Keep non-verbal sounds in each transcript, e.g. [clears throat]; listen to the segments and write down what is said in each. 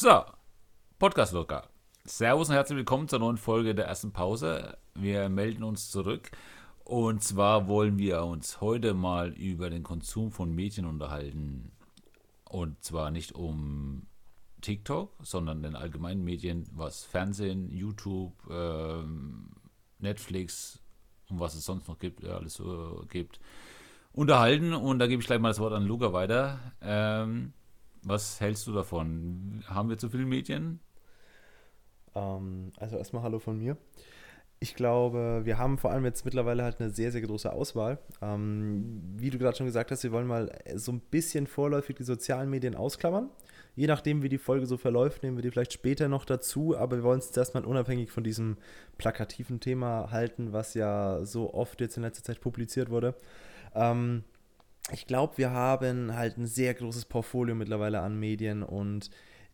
So, Podcast locker. Servus und herzlich willkommen zur neuen Folge der ersten Pause. Wir melden uns zurück. Und zwar wollen wir uns heute mal über den Konsum von Medien unterhalten. Und zwar nicht um TikTok, sondern den allgemeinen Medien, was Fernsehen, YouTube, ähm, Netflix und was es sonst noch gibt, alles so gibt, unterhalten. Und da gebe ich gleich mal das Wort an Luca weiter. Ähm, was hältst du davon? Haben wir zu viele Medien? Ähm, also erstmal Hallo von mir. Ich glaube, wir haben vor allem jetzt mittlerweile halt eine sehr, sehr große Auswahl. Ähm, wie du gerade schon gesagt hast, wir wollen mal so ein bisschen vorläufig die sozialen Medien ausklammern. Je nachdem, wie die Folge so verläuft, nehmen wir die vielleicht später noch dazu, aber wir wollen es erstmal unabhängig von diesem plakativen Thema halten, was ja so oft jetzt in letzter Zeit publiziert wurde. Ähm, ich glaube, wir haben halt ein sehr großes Portfolio mittlerweile an Medien und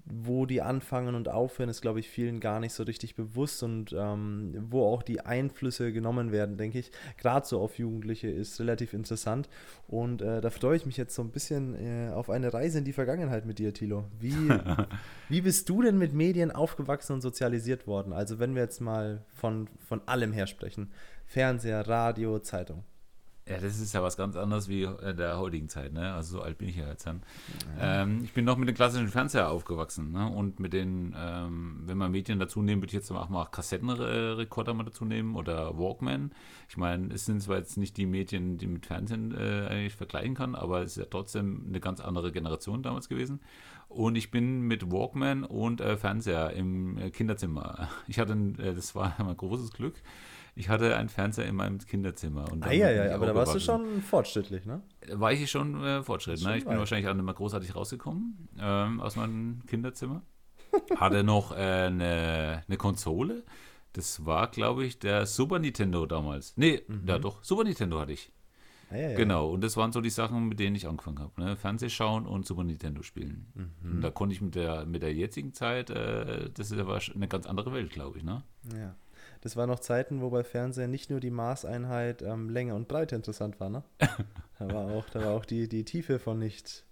wo die anfangen und aufhören, ist, glaube ich, vielen gar nicht so richtig bewusst und ähm, wo auch die Einflüsse genommen werden, denke ich, gerade so auf Jugendliche ist relativ interessant. Und äh, da freue ich mich jetzt so ein bisschen äh, auf eine Reise in die Vergangenheit mit dir, Thilo. Wie, [laughs] wie bist du denn mit Medien aufgewachsen und sozialisiert worden? Also, wenn wir jetzt mal von, von allem her sprechen: Fernseher, Radio, Zeitung. Ja, das ist ja was ganz anderes wie in der heutigen Zeit, ne? Also so alt bin ich ja jetzt dann. Ja. Ähm, ich bin noch mit dem klassischen Fernseher aufgewachsen, ne? Und mit den, ähm, wenn man Medien dazu nehmen, würde ich jetzt auch mal Kassettenrekorder mal dazu nehmen oder Walkman. Ich meine, es sind zwar jetzt nicht die Medien, die mit Fernsehen äh, eigentlich vergleichen kann, aber es ist ja trotzdem eine ganz andere Generation damals gewesen. Und ich bin mit Walkman und äh, Fernseher im äh, Kinderzimmer. Ich hatte, äh, das war [laughs] mein großes Glück ich hatte einen Fernseher in meinem Kinderzimmer. Und ah, ja, ja, aber da warst du schon fortschrittlich, ne? War ich schon äh, fortschrittlich, ne? Ich bin weit. wahrscheinlich auch nicht mehr großartig rausgekommen ähm, aus meinem Kinderzimmer. [laughs] hatte noch äh, eine, eine Konsole. Das war, glaube ich, der Super Nintendo damals. Nee, mhm. ja doch, Super Nintendo hatte ich. Ah, ja, ja. Genau, und das waren so die Sachen, mit denen ich angefangen habe. Ne? Fernseh schauen und Super Nintendo spielen. Mhm. Und da konnte ich mit der, mit der jetzigen Zeit, äh, das ist aber eine ganz andere Welt, glaube ich. Ne? Ja. Das waren noch Zeiten, wo bei Fernsehen nicht nur die Maßeinheit ähm, Länge und Breite interessant war, ne? [laughs] da war auch, da war auch die, die Tiefe von nicht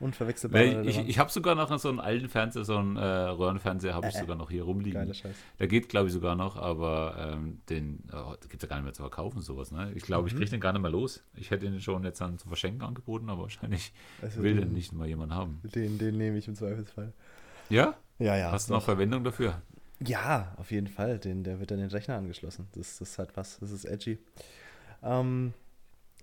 unverwechselbar. Ich, ich, ich habe sogar noch so einen alten Fernseher, so einen äh, Röhrenfernseher habe ich äh, sogar noch hier rumliegen. Geiler Scheiß. Der geht, glaube ich, sogar noch, aber ähm, den oh, gibt es ja gar nicht mehr zu verkaufen, sowas. Ne? Ich glaube, mhm. ich kriege den gar nicht mehr los. Ich hätte ihn schon jetzt dann zu verschenken angeboten, aber wahrscheinlich also will den, den nicht mal jemand haben. Den, den nehme ich im Zweifelsfall. Ja? Ja, ja. Hast du noch Verwendung dafür? Ja, auf jeden Fall. Den, der wird an den Rechner angeschlossen. Das, das hat was. Das ist edgy. Ähm,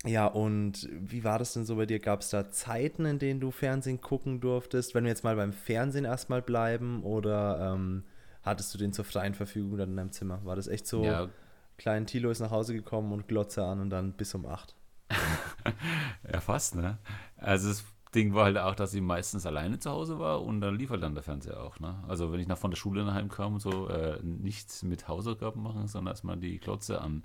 ja, und wie war das denn so bei dir? Gab es da Zeiten, in denen du Fernsehen gucken durftest? Wenn wir jetzt mal beim Fernsehen erstmal bleiben, oder ähm, hattest du den zur freien Verfügung dann in deinem Zimmer? War das echt so, ja. klein Tilo ist nach Hause gekommen und Glotze an und dann bis um acht? [laughs] ja, fast, ne? Also es Ding war halt auch, dass sie meistens alleine zu Hause war und dann lief halt dann der Fernseher auch. Ne? Also wenn ich nach von der Schule nach Hause kam und so, äh, nichts mit Hausaufgaben machen, sondern erstmal die Klotze an.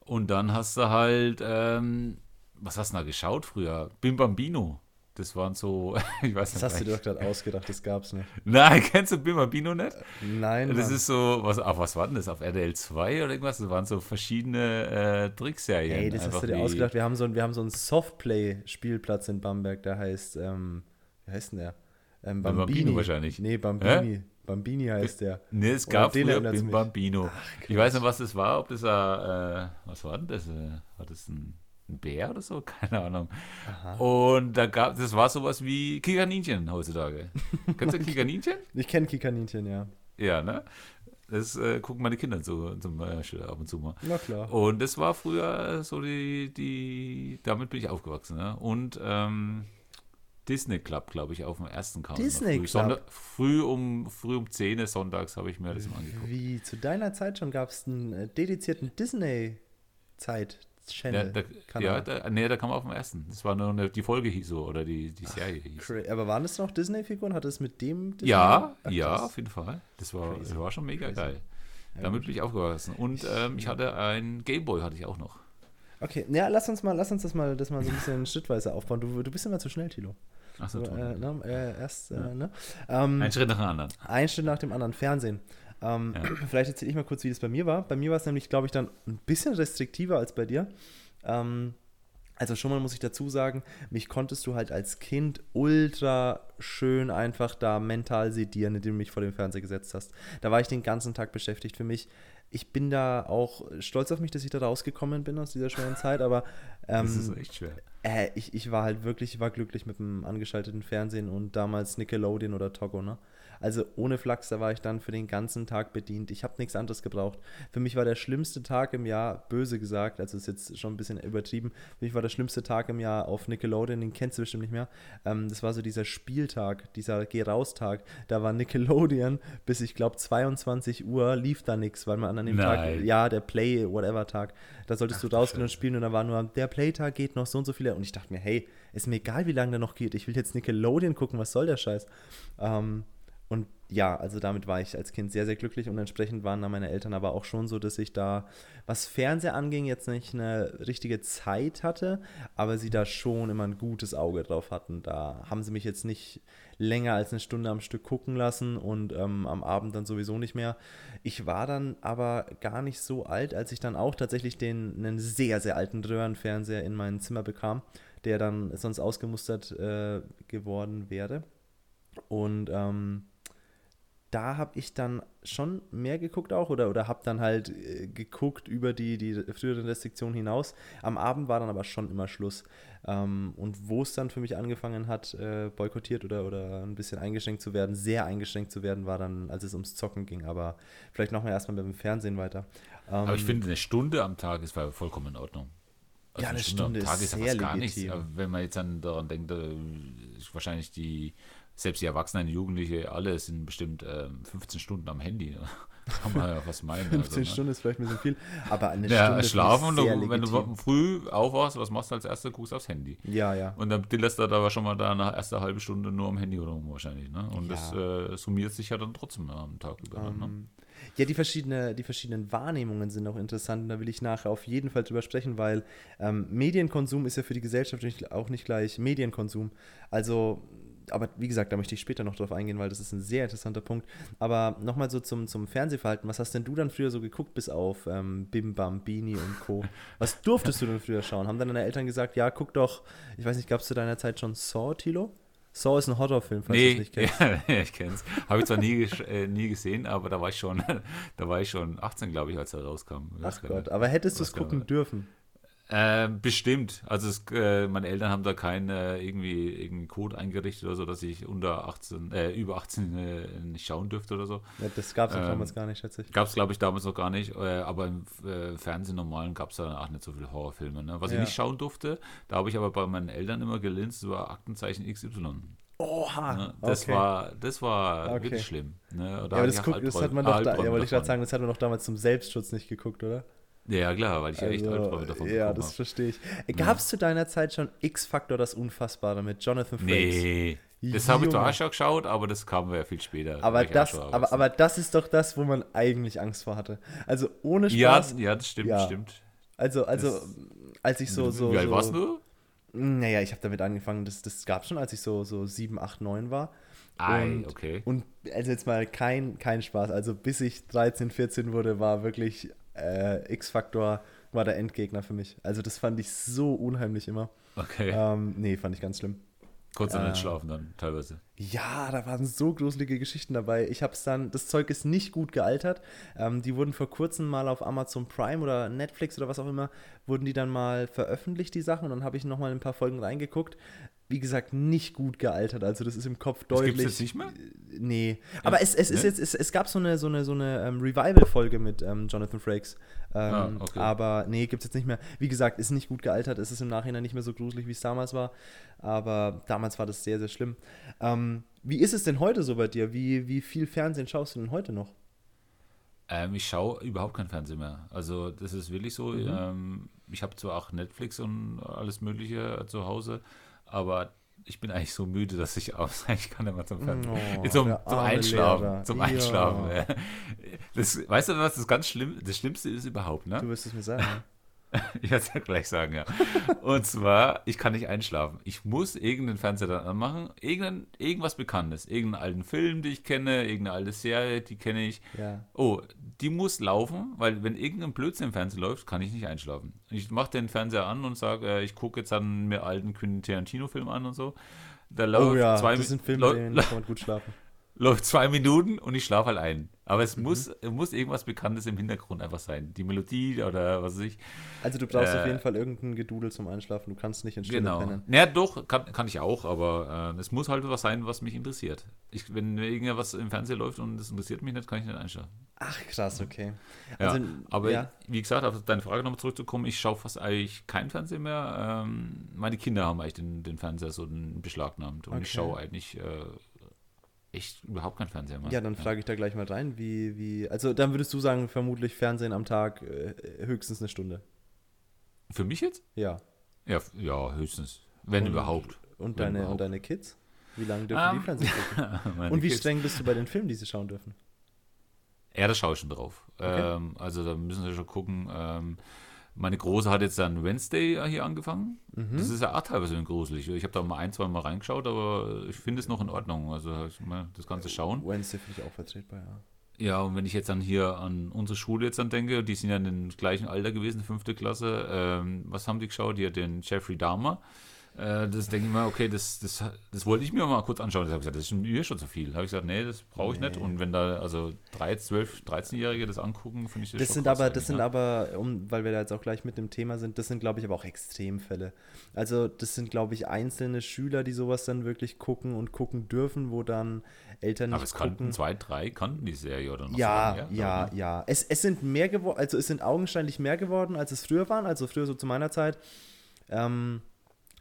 Und dann hast du halt, ähm, was hast du da geschaut früher? Bim Bambino. Das waren so, [laughs] ich weiß nicht. Das hast du dir doch gerade ausgedacht, das gab's nicht. Nein, [laughs] kennst du Bimabino nicht? Nein. Das Mann. ist so, was, ach, was war denn das? Auf RDL 2 oder irgendwas? Das waren so verschiedene äh, Trickserien. Ey, das hast du dir ausgedacht. Wir haben so, wir haben so einen Softplay-Spielplatz in Bamberg, der heißt, ähm, wie heißt denn der? Ähm, Bambini. Bambino wahrscheinlich. Nee, Bambini. Hä? Bambini heißt der. Nee, es gab früher Bim Bambino. Ach, ich weiß nicht, was das war, ob das, äh, was war denn das? Äh, war das ein ein Bär oder so, [laughs] keine Ahnung. Aha. Und da gab das war sowas wie Kikaninchen heutzutage. [laughs] Kennst du Kikaninchen? Ich kenne Kikaninchen, ja. Ja, ne? Das äh, gucken meine Kinder so, zum Beispiel ab und zu mal. Na klar. Und das war früher so die, die, damit bin ich aufgewachsen. Ne? Und ähm, Disney Club, glaube ich, auf dem ersten Kanal. Disney früh. Club? Sonntag, früh, um, früh um 10 sonntags habe ich mir das mal angeguckt. Wie, zu deiner Zeit schon gab es einen äh, dedizierten Disney-Zeit, Channel. Ja, da, ja da, nee, da kam auf dem ersten. Das war nur eine, die Folge hieß so oder die, die Serie hieß. Crazy. Aber waren das noch Disney-Figuren? Hat es mit dem Disney? Ja, Ach, ja, auf jeden Fall. Das war, das war schon mega Crazy. geil. Ja, Damit bin ich aufgewachsen. Und ähm, ich hatte ein Gameboy, hatte ich auch noch. Okay, ja, lass uns mal, lass uns das mal, das mal so ein bisschen [laughs] schrittweise aufbauen. Du, du bist immer zu schnell, Tilo. Achso, äh, ne, äh, erst, ja. äh, ne? Ähm, ein Schritt nach dem anderen. Ein Schritt nach dem anderen. Fernsehen. Ähm, ja. [clears throat] Vielleicht erzähle ich mal kurz, wie das bei mir war. Bei mir war es nämlich, glaube ich, dann ein bisschen restriktiver als bei dir. Ähm, Also schon mal muss ich dazu sagen, mich konntest du halt als Kind ultra schön einfach da mental sedieren, indem du mich vor den Fernseher gesetzt hast. Da war ich den ganzen Tag beschäftigt. Für mich ich bin da auch stolz auf mich, dass ich da rausgekommen bin aus dieser schweren Zeit, aber ähm, [laughs] das ist echt schwer. Äh, ich, ich war halt wirklich, ich war glücklich mit dem angeschalteten Fernsehen und damals Nickelodeon oder Togo, ne? Also ohne Flachs, da war ich dann für den ganzen Tag bedient. Ich habe nichts anderes gebraucht. Für mich war der schlimmste Tag im Jahr, böse gesagt, also ist jetzt schon ein bisschen übertrieben, für mich war der schlimmste Tag im Jahr auf Nickelodeon, den kennst du bestimmt nicht mehr. Ähm, das war so dieser Spieltag, dieser Geh-Raus-Tag. Da war Nickelodeon bis, ich glaube, 22 Uhr lief da nichts, weil man an dem Nein. Tag, ja, der Play, whatever Tag, da solltest Ach, du rausgehen und spielen und da war nur, der Playtag geht noch so und so viele. Und ich dachte mir, hey, ist mir egal, wie lange der noch geht. Ich will jetzt Nickelodeon gucken, was soll der Scheiß? Ähm, und ja, also damit war ich als Kind sehr, sehr glücklich und entsprechend waren da meine Eltern aber auch schon so, dass ich da, was Fernseher anging, jetzt nicht eine richtige Zeit hatte, aber sie da schon immer ein gutes Auge drauf hatten. Da haben sie mich jetzt nicht länger als eine Stunde am Stück gucken lassen und ähm, am Abend dann sowieso nicht mehr. Ich war dann aber gar nicht so alt, als ich dann auch tatsächlich den einen sehr, sehr alten Röhrenfernseher in mein Zimmer bekam, der dann sonst ausgemustert äh, geworden wäre. Und ähm, da habe ich dann schon mehr geguckt auch oder, oder habe dann halt äh, geguckt über die, die früheren Restriktionen hinaus. Am Abend war dann aber schon immer Schluss. Ähm, und wo es dann für mich angefangen hat, äh, boykottiert oder, oder ein bisschen eingeschränkt zu werden, sehr eingeschränkt zu werden, war dann, als es ums Zocken ging. Aber vielleicht machen wir erstmal mit dem Fernsehen weiter. Ähm, aber ich finde, eine Stunde am Tag ist vollkommen in Ordnung. Also ja, eine, Stunde, Stunde am Tag ist, ist ja fast gar nichts. wenn man jetzt dann daran denkt, äh, ist wahrscheinlich die selbst die Erwachsenen, die Jugendliche, alle sind bestimmt ähm, 15 Stunden am Handy. Ne? [laughs] Kann man ja was meinen. 15 also, Stunden ne? ist vielleicht ein bisschen viel, aber eine ja, Stunde schlafen und du, wenn du früh aufwachst, was machst du als erstes? Guckst aufs Handy. Ja, ja. Und dann lässt er da schon mal da nach erster halbe Stunde nur am Handy rum wahrscheinlich. Ne? Und ja. das äh, summiert sich ja dann trotzdem am Tag über. Um, ne? Ähm, ja, die, verschiedene, die verschiedenen Wahrnehmungen sind auch interessant. Da will ich nachher auf jeden Fall drüber sprechen, weil ähm, Medienkonsum ist ja für die Gesellschaft auch nicht gleich Medienkonsum. Also aber wie gesagt, da möchte ich später noch drauf eingehen, weil das ist ein sehr interessanter Punkt. Aber nochmal so zum, zum Fernsehverhalten. Was hast denn du dann früher so geguckt, bis auf ähm, Bim Bam, Bini und Co.? Was [laughs] durftest du denn früher schauen? Haben dann deine Eltern gesagt, ja, guck doch, ich weiß nicht, gab es zu deiner Zeit schon Saw, Tilo? Saw ist ein Horrorfilm, falls nee, du es nicht kennst. [laughs] Ja, ich kenn's. Habe ich zwar nie, äh, nie gesehen, aber da war ich schon, [laughs] da war ich schon 18, glaube ich, als er rauskam. Ach Gott, aber hättest du es gucken dürfen? Äh, bestimmt. Also es, äh, meine Eltern haben da keinen äh, irgendwie irgendeinen Code eingerichtet oder so, dass ich unter 18, äh, über 18 äh, nicht schauen dürfte oder so. Ja, das gab es ähm, damals gar nicht, schätze ich. Gab es, glaube ich, damals noch gar nicht. Äh, aber im Fernsehen normalen gab es da auch nicht so viele Horrorfilme. Ne? Was ja. ich nicht schauen durfte, da habe ich aber bei meinen Eltern immer gelinst, war Aktenzeichen XY. Oha! Ne? Das okay. war, das war okay. wirklich schlimm. Ne? Ja, aber das, guck, das hat man doch, da, ja, wollte ich gerade sagen, das hat man doch damals zum Selbstschutz nicht geguckt, oder? Ja, klar, weil ich ja echt also, Albträume davon Ja, das verstehe ich. Gab es ja. zu deiner Zeit schon X-Factor, das Unfassbare mit Jonathan Frakes? Nee, das habe ich zwar auch schon geschaut, aber das kam ja viel später. Aber das, aber, aber das ist doch das, wo man eigentlich Angst vor hatte. Also ohne Spaß. Ja, ja das stimmt, ja. stimmt. Also, also das, als ich so. so wie alt so, warst du? Naja, ich habe damit angefangen, das, das gab es schon, als ich so, so 7, 8, 9 war. Ei, und, okay. Und also jetzt mal kein, kein Spaß. Also bis ich 13, 14 wurde, war wirklich äh, X-Factor war der Endgegner für mich. Also das fand ich so unheimlich immer. Okay. Ähm, nee, fand ich ganz schlimm. Kurz äh, schlafen dann teilweise. Ja, da waren so gruselige Geschichten dabei. Ich habe es dann, das Zeug ist nicht gut gealtert. Ähm, die wurden vor kurzem mal auf Amazon Prime oder Netflix oder was auch immer, wurden die dann mal veröffentlicht, die Sachen. Und dann habe ich nochmal ein paar Folgen reingeguckt wie gesagt, nicht gut gealtert. Also das ist im Kopf deutlich. Gibt es nicht mehr? Nee. Aber es, es, ne? ist jetzt, es, es gab so eine, so eine, so eine um, Revival-Folge mit ähm, Jonathan Frakes. Ähm, ah, okay. Aber nee, gibt es jetzt nicht mehr. Wie gesagt, ist nicht gut gealtert. Es ist im Nachhinein nicht mehr so gruselig, wie es damals war. Aber damals war das sehr, sehr schlimm. Ähm, wie ist es denn heute so bei dir? Wie, wie viel Fernsehen schaust du denn heute noch? Ähm, ich schaue überhaupt kein Fernsehen mehr. Also das ist wirklich so. Mhm. Ähm, ich habe zwar auch Netflix und alles Mögliche zu Hause, aber ich bin eigentlich so müde, dass ich aus, ich kann immer zum, oh, zum, zum Einschlafen. Lehrer. Zum Einschlafen. Ja. Das, weißt du, was das ganz schlimm, das Schlimmste ist überhaupt, ne? Du wirst es mir sagen. [laughs] Ich werde es ja gleich sagen, ja. Und zwar, ich kann nicht einschlafen. Ich muss irgendeinen Fernseher dann anmachen, irgendein, irgendwas Bekanntes, irgendeinen alten Film, den ich kenne, irgendeine alte Serie, die kenne ich. Ja. Oh, die muss laufen, weil wenn irgendein Blödsinn im Fernsehen läuft, kann ich nicht einschlafen. Ich mache den Fernseher an und sage, äh, ich gucke jetzt dann mir alten Quentin Tarantino-Film an und so. Da läuft Oh ja, zwei das sind Filme, läu- denen kann man gut schlafen. Läuft zwei Minuten und ich schlafe halt ein. Aber Mhm. es muss, es muss irgendwas Bekanntes im Hintergrund einfach sein. Die Melodie oder was weiß ich. Also du brauchst auf Äh, jeden Fall irgendein Gedudel zum Einschlafen. Du kannst nicht in Stille Genau. pennen. Ja, doch, kann, kann ich auch, aber äh, es muss halt was sein, was mich interessiert. Ich, wenn irgendwas im Fernsehen läuft und es interessiert mich nicht, kann ich nicht einschlafen. Ach, krass, okay. Ja, Also, aber ja. wie gesagt, auf deine Frage nochmal zurückzukommen, ich schaue fast eigentlich kein Fernsehen mehr. Ähm, meine Kinder haben eigentlich den, den Fernseher so beschlagnahmt und ich Okay. schaue eigentlich äh, echt überhaupt kein Fernseher mehr. Ja, dann frage ich da gleich mal rein, wie, wie, also dann würdest du sagen, vermutlich Fernsehen am Tag äh, höchstens eine Stunde. Für mich jetzt? Ja. Ja, ja höchstens. Wenn Und- überhaupt. Und Wenn deine, überhaupt. und deine Kids? Wie lange dürfen Ähm, die Fernsehen [laughs] gucken? Und wie Kids- streng bist du bei den Filmen, die sie schauen dürfen? Ja, da schaue ich schon drauf. Okay. Ähm, also da müssen wir schon gucken. Ähm, meine Große hat jetzt dann Wednesday hier angefangen. Mhm. Das ist ja auch teilweise gruselig. Ich habe da mal ein, zwei Mal reingeschaut, aber ich finde es noch in Ordnung. Also das Ganze schauen. Wednesday finde ich auch vertretbar, ja. Ja, und wenn ich jetzt dann hier an unsere Schule jetzt dann denke, die sind ja in dem gleichen Alter gewesen, fünfte Klasse. Ähm, was haben die geschaut? Die hat den Jeffrey Dahmer. Äh, das denke ich mal, okay, das, das, das wollte ich mir mal kurz anschauen. Das habe ich gesagt, das ist mir schon zu viel. Da habe ich gesagt, nee, das brauche ich nicht. Nee. Und wenn da also 3, 12, 13-Jährige das angucken, finde ich das, Das schon sind aber, das sind ne? aber, um, weil wir da jetzt auch gleich mit dem Thema sind, das sind, glaube ich, aber auch Extremfälle. Also das sind, glaube ich, einzelne Schüler, die sowas dann wirklich gucken und gucken dürfen, wo dann Eltern nicht Aber es kannten zwei, drei, kannten die Serie oder noch so Ja, her, ja, ne? ja. Es, es sind mehr geworden, also es sind augenscheinlich mehr geworden, als es früher waren. Also früher so zu meiner Zeit. Ähm,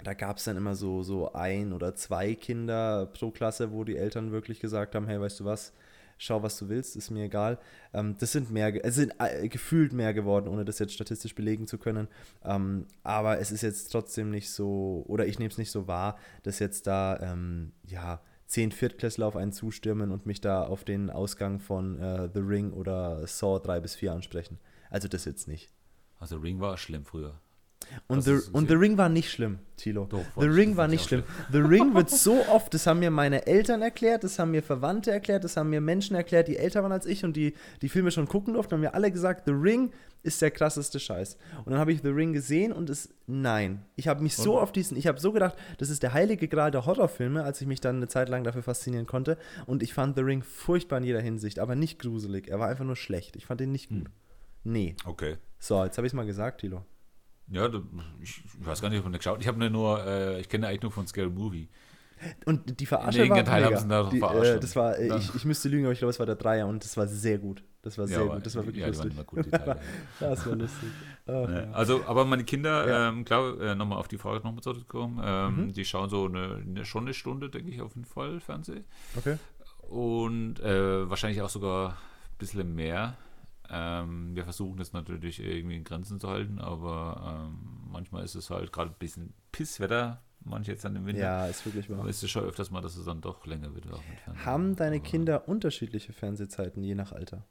da gab es dann immer so, so ein oder zwei Kinder pro Klasse, wo die Eltern wirklich gesagt haben, hey, weißt du was, schau, was du willst, ist mir egal. Ähm, das sind mehr, es sind äh, gefühlt mehr geworden, ohne das jetzt statistisch belegen zu können. Ähm, aber es ist jetzt trotzdem nicht so, oder ich nehme es nicht so wahr, dass jetzt da, ähm, ja, zehn Viertklässler auf einen zustürmen und mich da auf den Ausgang von äh, The Ring oder Saw 3 bis 4 ansprechen. Also das jetzt nicht. Also Ring war schlimm früher. Und, The, und The? Ring war nicht schlimm, Tilo. Doch, The Ring war ich nicht auch schlimm. The Ring wird so oft, das haben mir meine Eltern erklärt, das haben mir Verwandte erklärt, das haben mir Menschen erklärt, die älter waren als ich und die die Filme schon gucken durften, haben mir alle gesagt, The Ring ist der krasseste Scheiß. Und dann habe ich The Ring gesehen und es, nein. Ich habe mich so Und? auf diesen, ich habe so gedacht, das ist der heilige Gral der Horrorfilme, als ich mich dann eine Zeit lang dafür faszinieren konnte. Und ich fand The Ring furchtbar in jeder Hinsicht, aber nicht gruselig. Er war einfach nur schlecht. Ich fand ihn nicht gut. Nee. Okay. So, jetzt habe ich es mal gesagt, Tilo. Ja, da- ich, ich weiß gar nicht, ob man geschaut Ich habe nur, äh, ich kenne eigentlich nur von Scary Movie. Und die Verarsche In war Teil haben sie da die, verarscht. äh, das war, äh, Ja. ich, ich müsste lügen, aber ich glaube, es war der Dreier und das war sehr gut. Das war sehr aber- gut. Das war wirklich ja, lustig. gut, Teile. [laughs] das war lustig. [laughs] Ja. Also, aber meine Kinder, Ja. ähm, klar, äh, nochmal auf die Frage nochmal zurückkommen, ähm, Mhm. die schauen so eine, eine, schon eine Stunde, denke ich, auf jeden Fall Fernsehen. Okay. Und äh, wahrscheinlich auch sogar ein bisschen mehr. Ähm, wir versuchen das natürlich irgendwie in Grenzen zu halten, aber ähm, manchmal ist es halt gerade ein bisschen Pisswetter, manche jetzt dann im Winter. Ja, ist wirklich wahr. Aber es ist schon öfters mal, dass es dann doch länger wird. Haben deine Aber- Kinder unterschiedliche Fernsehzeiten, je nach Alter?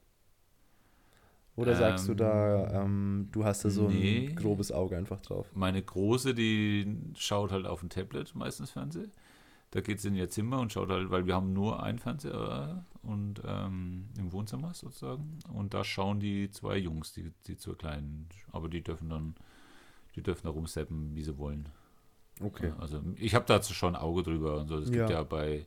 Oder sagst du da, ähm, du hast da so nee. ein grobes Auge einfach drauf? Meine Große, die schaut halt auf dem Tablet meistens Fernsehen. Da geht sie in ihr Zimmer und schaut halt, weil wir haben nur einen Fernseher äh, und ähm, im Wohnzimmer sozusagen. Und da schauen die zwei Jungs, die, die zwei Kleinen. Aber die dürfen dann, die dürfen da rumsteppen, wie sie wollen. Okay. Also ich habe dazu schon ein Auge drüber und so. Es gibt Ja. ja bei,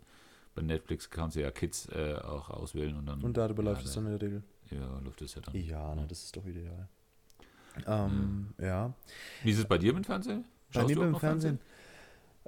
bei Netflix kannst du ja Kids äh, auch auswählen und dann. Und darüber ja, läuft es da- dann in der Regel? Ja, läuft es ja dann. Ja, na, das ist doch ideal. Ähm, ja. Wie ist es bei dir mit Fernsehen? Bei Schaust mir du auch beim noch Fernsehen.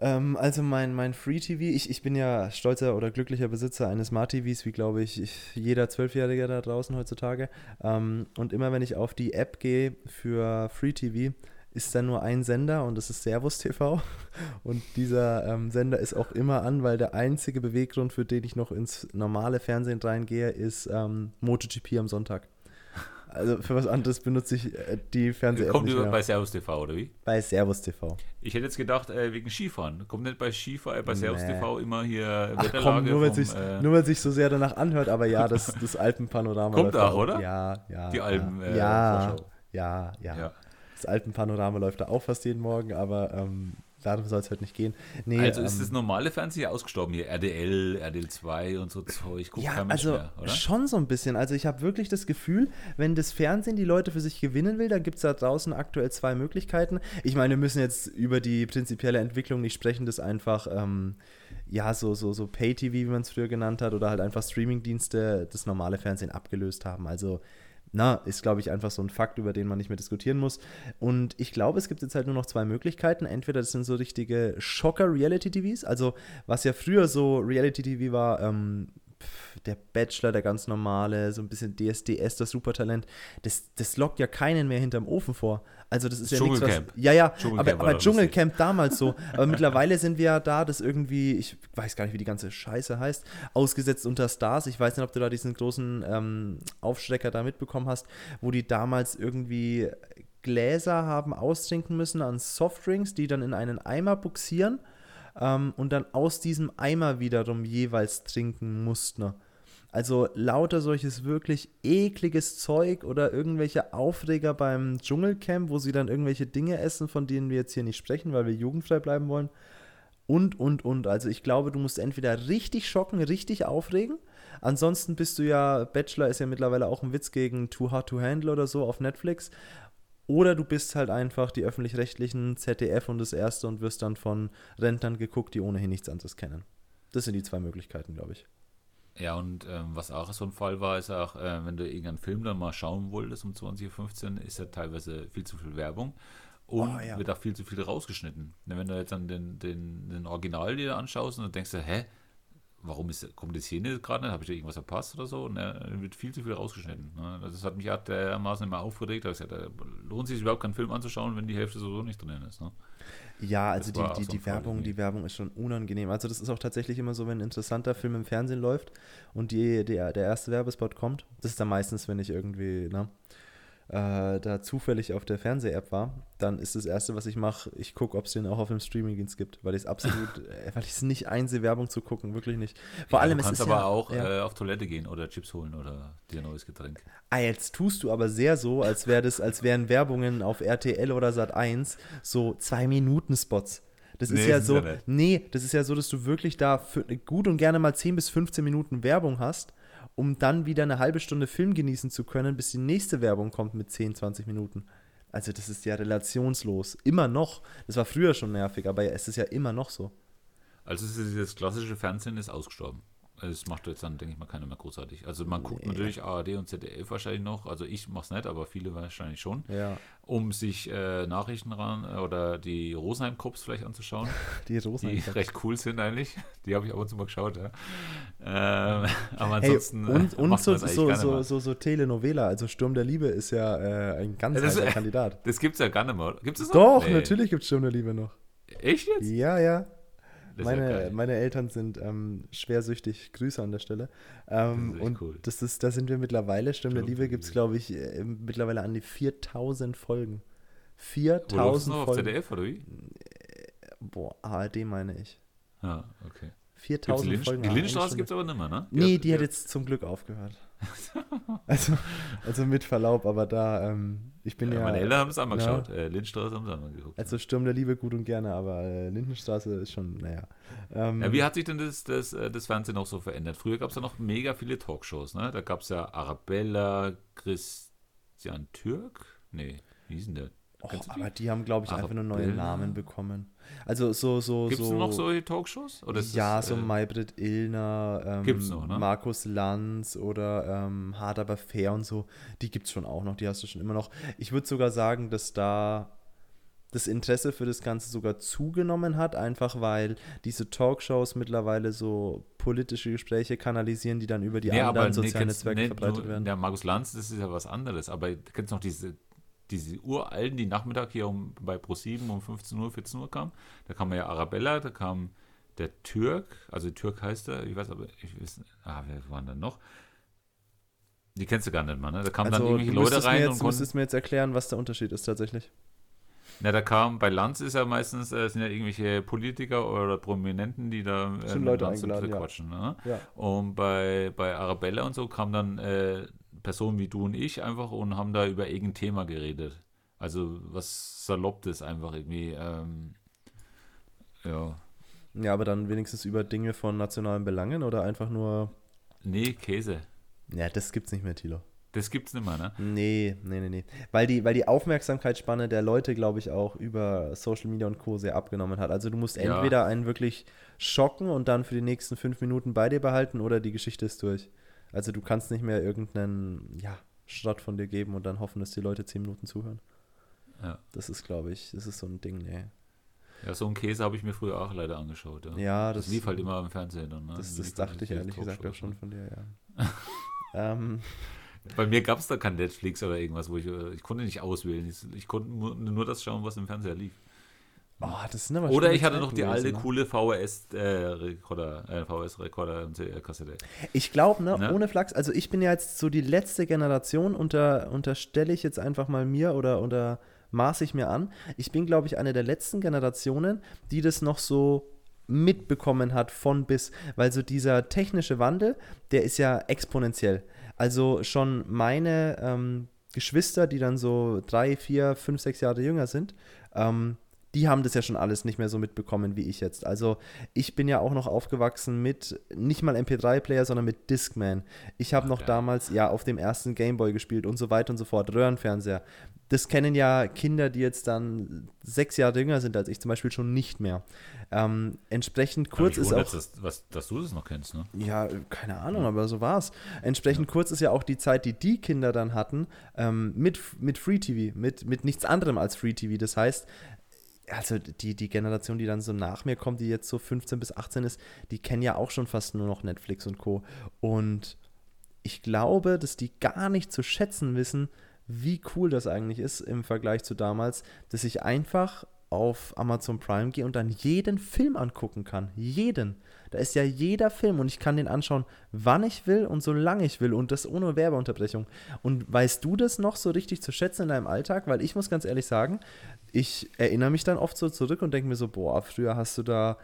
Ähm, also mein, mein Free TV, ich, ich bin ja stolzer oder glücklicher Besitzer eines Smart TVs, wie glaube ich ich- jeder Zwölfjährige da draußen heutzutage. Ähm, und immer wenn ich auf die App gehe für Free TV, ist da nur ein Sender und das ist Servus TV. [laughs] Und dieser ähm, Sender ist auch immer an, weil der einzige Beweggrund, für den ich noch ins normale Fernsehen reingehe, ist ähm, MotoGP am Sonntag. Also für was anderes benutze ich äh, die Fernseh-App Kommt nicht mehr. bei Servus TV, oder wie? bei Servus TV. Ich hätte jetzt gedacht, äh, wegen Skifahren. Kommt nicht bei Skifahren, äh, bei Servus Nee. TV immer hier Ach Wetterlage komm, nur weil vom, sich äh, weil sich so sehr danach anhört, aber ja, das, das [laughs] Alpenpanorama. Kommt läuft auch, oder? Ja, ja. Die. Alpen, äh, ja, Vorschau. ja, ja, ja. Das Alpenpanorama läuft da auch fast jeden Morgen, aber ähm, darum soll es halt nicht gehen. Nee, also ist ähm, das normale Fernsehen ausgestorben hier? RDL, RDL 2 und so Zeug. Guckt ja, also mehr, schon so ein bisschen. Also ich habe wirklich das Gefühl, wenn das Fernsehen die Leute für sich gewinnen will, dann gibt es da draußen aktuell zwei Möglichkeiten. Ich meine, wir müssen jetzt über die prinzipielle Entwicklung nicht sprechen, das einfach, ähm, ja, so, so, so Pay-TV, wie man es früher genannt hat, oder halt einfach Streaming-Dienste das normale Fernsehen abgelöst haben. Also na, ist, glaube ich, einfach so ein Fakt, über den man nicht mehr diskutieren muss. Und ich glaube, es gibt jetzt halt nur noch zwei Möglichkeiten. Entweder das sind so richtige Schocker-Reality-TVs, also was ja früher so Reality-TV war, ähm, der Bachelor, der ganz normale, so ein bisschen DSDS, das Supertalent, das, das lockt ja keinen mehr hinterm Ofen vor. Also das ist ja nichts, was... Ja, ja, aber, aber Dschungelcamp damals so. [laughs] Aber mittlerweile sind wir ja da, das irgendwie, ich weiß gar nicht, wie die ganze Scheiße heißt, ausgesetzt unter Stars. Ich weiß nicht, ob du da diesen großen ähm, Aufschrecker da mitbekommen hast, wo die damals irgendwie Gläser haben austrinken müssen an Softdrinks, die dann in einen Eimer buxieren ähm, und dann aus diesem Eimer wiederum jeweils trinken mussten. Also lauter solches wirklich ekliges Zeug oder irgendwelche Aufreger beim Dschungelcamp, wo sie dann irgendwelche Dinge essen, von denen wir jetzt hier nicht sprechen, weil wir jugendfrei bleiben wollen. Und, und, und. Also ich glaube, du musst entweder richtig schocken, richtig aufregen. Ansonsten bist du ja, Bachelor ist ja mittlerweile auch ein Witz gegen Too Hard to Handle oder so auf Netflix. Oder du bist halt einfach die öffentlich-rechtlichen ZDF und das Erste und wirst dann von Rentnern geguckt, die ohnehin nichts anderes kennen. Das sind die zwei Möglichkeiten, glaube ich. Ja, und ähm, was auch so ein Fall war, ist auch, äh, wenn du irgendeinen Film dann mal schauen wolltest um 20.15 Uhr, ist ja teilweise viel zu viel Werbung und oh, ja. wird auch viel zu viel rausgeschnitten. Wenn du jetzt dann den, den, den Original dir anschaust und dann denkst du, hä, warum ist, kommt die Szene gerade nicht? Habe ich da irgendwas verpasst oder so? Und ne, wird viel zu viel rausgeschnitten. Ne? Das hat mich dermaßen immer aufgeregt. Da gesagt, lohnt sich überhaupt keinen Film anzuschauen, wenn die Hälfte sowieso nicht drin ist. Ne? Ja, also die, die, so die Werbung, die Werbung ist schon unangenehm. Also das ist auch tatsächlich immer so, wenn ein interessanter Film im Fernsehen läuft und die, der, der erste Werbespot kommt. Das ist dann meistens, wenn ich irgendwie, ne, äh, da zufällig auf der Fernseh-App war, dann ist das Erste, was ich mache, ich gucke, ob es den auch auf dem Streamingdienst gibt, weil ich es absolut, [laughs] äh, weil ich es nicht einsehe, Werbung zu gucken, wirklich nicht. Vor ja, allem, du kannst aber ja, auch ja. Äh, auf Toilette gehen oder Chips holen oder dir ein neues Getränk. Ah, jetzt tust du aber sehr so, als wäre das, als wären Werbungen auf RTL oder Sat 1 so zwei Minuten Spots. Das nee, ist ja so, nee, das ist ja so, dass du wirklich da für, gut und gerne mal 10 bis 15 Minuten Werbung hast um dann wieder eine halbe Stunde Film genießen zu können, bis die nächste Werbung kommt mit 10, 20 Minuten. Also das ist ja relationslos. Immer noch. Das war früher schon nervig, aber es ist ja immer noch so. Also das klassische Fernsehen ist ausgestorben. Das macht jetzt dann, denke ich mal, keiner mehr großartig. Also man guckt nee. natürlich ARD und ZDF wahrscheinlich noch, also ich mache es nicht, aber viele wahrscheinlich schon, ja. um sich äh, Nachrichten ran äh, oder die Rosenheim-Cops vielleicht anzuschauen. [laughs] Die Rosenheim Die recht cool sind eigentlich. Die habe ich ab und zu mal geschaut, ja. Ähm, [laughs] aber ansonsten. Hey, und und so, so, so, so, so, Telenovela, also Sturm der Liebe ist ja äh, ein ganz heißer äh, Kandidat. Das gibt es ja gar nicht mehr. Gibt es Doch, nee. natürlich gibt es Sturm der Liebe noch. Echt jetzt? Ja, ja meine, ja meine Eltern sind ähm, schwersüchtig. Grüße an der Stelle. Ähm, das und cool. das ist, da sind wir mittlerweile. Stimme der Liebe gibt es, glaube ich, äh, mittlerweile an die 4000 Folgen. 4000 Folgen. auf ZDF oder wie? Äh, boah, ARD meine ich. Ah, okay. 4000 Lin Folgen. Die Lindenstraße gibt es aber nicht mehr, ne? Die nee, hat, die hat jetzt zum Glück aufgehört. Also, also mit Verlaub, aber da, ähm, ich bin ja. ja meine Eltern haben es einmal ja, geschaut. Äh, Lindenstraße haben sie einmal geguckt. Also Sturm der Liebe gut und gerne, aber äh, Lindenstraße ist schon, naja. Ähm, ja, wie hat sich denn das, das, äh, das Fernsehen noch so verändert? Früher gab es ja noch mega viele Talkshows, ne? Da gab es ja Arabella, Christian Türk? Nee, wie hieß denn der? Oh, aber die haben, glaube ich, Arabella. einfach nur neue Namen bekommen. Also so, so, Gibt es so, noch solche Talkshows? Oder ja, das, so äh, Maybrit Illner, ähm, gibt's noch, ne? Markus Lanz oder ähm, Hard aber fair und so. Die gibt es schon auch noch, die hast du schon immer noch. Ich würde sogar sagen, dass da das Interesse für das Ganze sogar zugenommen hat, einfach weil diese Talkshows mittlerweile so politische Gespräche kanalisieren, die dann über die nee, anderen sozialen Netzwerke verbreitet werden. Der Markus Lanz, das ist ja was anderes, aber du kennst noch diese diese uralten, die Nachmittag hier um, bei Pro7 um 15 Uhr, 14 Uhr kamen. Da kam ja Arabella, da kam der Türk, also Türk heißt er, ich weiß aber, ich weiß, ah, wer waren dann noch? Die kennst du gar nicht mal, ne? Da kamen also, dann irgendwelche Leute rein jetzt, und Du müsstest mir jetzt erklären, was der Unterschied ist tatsächlich. Na, da kam, bei Lanz ist ja meistens, äh, sind ja irgendwelche Politiker oder Prominenten, die da äh, Leute eingeladen, ja. quatschen. Ne? Ja. Und bei, bei Arabella und so kam dann äh, Personen wie du und ich einfach und haben da über irgendein Thema geredet. Also was Salopptes einfach irgendwie. Ähm, ja. Ja, aber dann wenigstens über Dinge von nationalen Belangen oder einfach nur. Nee, Käse. Ja, das gibt's nicht mehr, Tilo. Das gibt's nicht mehr, ne? Nee, nee, nee, nee. Weil die, weil die Aufmerksamkeitsspanne der Leute, glaube ich, auch über Social Media und Co. sehr abgenommen hat. Also du musst Ja. entweder einen wirklich schocken und dann für die nächsten fünf Minuten bei dir behalten oder die Geschichte ist durch. Also du kannst nicht mehr irgendeinen, ja, Schrott von dir geben und dann hoffen, dass die Leute zehn Minuten zuhören. Ja. Das ist, glaube ich, das ist so ein Ding, nee. Ja, so einen Käse habe ich mir früher auch leider angeschaut. Ja, Ja, das, das, lief halt immer im Fernsehen dann. Ne? das, das dachte ich ehrlich gesagt auch schon von dir, ja. [laughs] ähm, Bei mir gab es da kein Netflix oder irgendwas, wo ich, äh, ich konnte nicht auswählen. Ich, ich konnte nur, nur das schauen, was im Fernseher lief. Oh, Oder ich hatte noch die alte ne? coole VHS-Rekorder, äh, VHS-Rekorder und äh, Kassette. Ich glaube, ne, Ne? ohne Flachs, also ich bin ja jetzt so die letzte Generation, unter, unterstelle ich jetzt einfach mal mir oder, oder maße ich mir an. Ich bin, glaube ich, eine der letzten Generationen, die das noch so mitbekommen hat von bis, weil so dieser technische Wandel, der ist ja exponentiell. Also schon meine ähm, Geschwister, die dann so drei, vier, fünf, sechs Jahre jünger sind, ähm, die haben das ja schon alles nicht mehr so mitbekommen wie ich jetzt. Also ich bin ja auch noch aufgewachsen mit nicht mal MP3-Player, sondern mit Discman. Ich habe noch damals ja auf dem ersten Gameboy gespielt und so weiter und so fort, Röhrenfernseher. Das kennen ja Kinder, die jetzt dann sechs Jahre jünger sind als ich zum Beispiel schon nicht mehr. Ähm, entsprechend kurz ist auch. Dass, was, dass du das noch kennst, ne? Ja, keine Ahnung, aber so war's. Entsprechend kurz ist ja auch die Zeit, die die Kinder dann hatten, ähm, mit, mit Free TV, mit, mit nichts anderem als Free TV. Das heißt, also die, die Generation, die dann so nach mir kommt, die jetzt so 15 bis 18 ist, die kennen ja auch schon fast nur noch Netflix und Co. Und ich glaube, dass die gar nicht zu schätzen wissen, wie cool das eigentlich ist im Vergleich zu damals, dass ich einfach auf Amazon Prime gehe und dann jeden Film angucken kann. Jeden. Da ist ja jeder Film und ich kann den anschauen, wann ich will und solange ich will und das ohne Werbeunterbrechung. Und weißt du das noch so richtig zu schätzen in deinem Alltag? Weil ich muss ganz ehrlich sagen, ich erinnere mich dann oft so zurück und denke mir so, boah, früher hast du da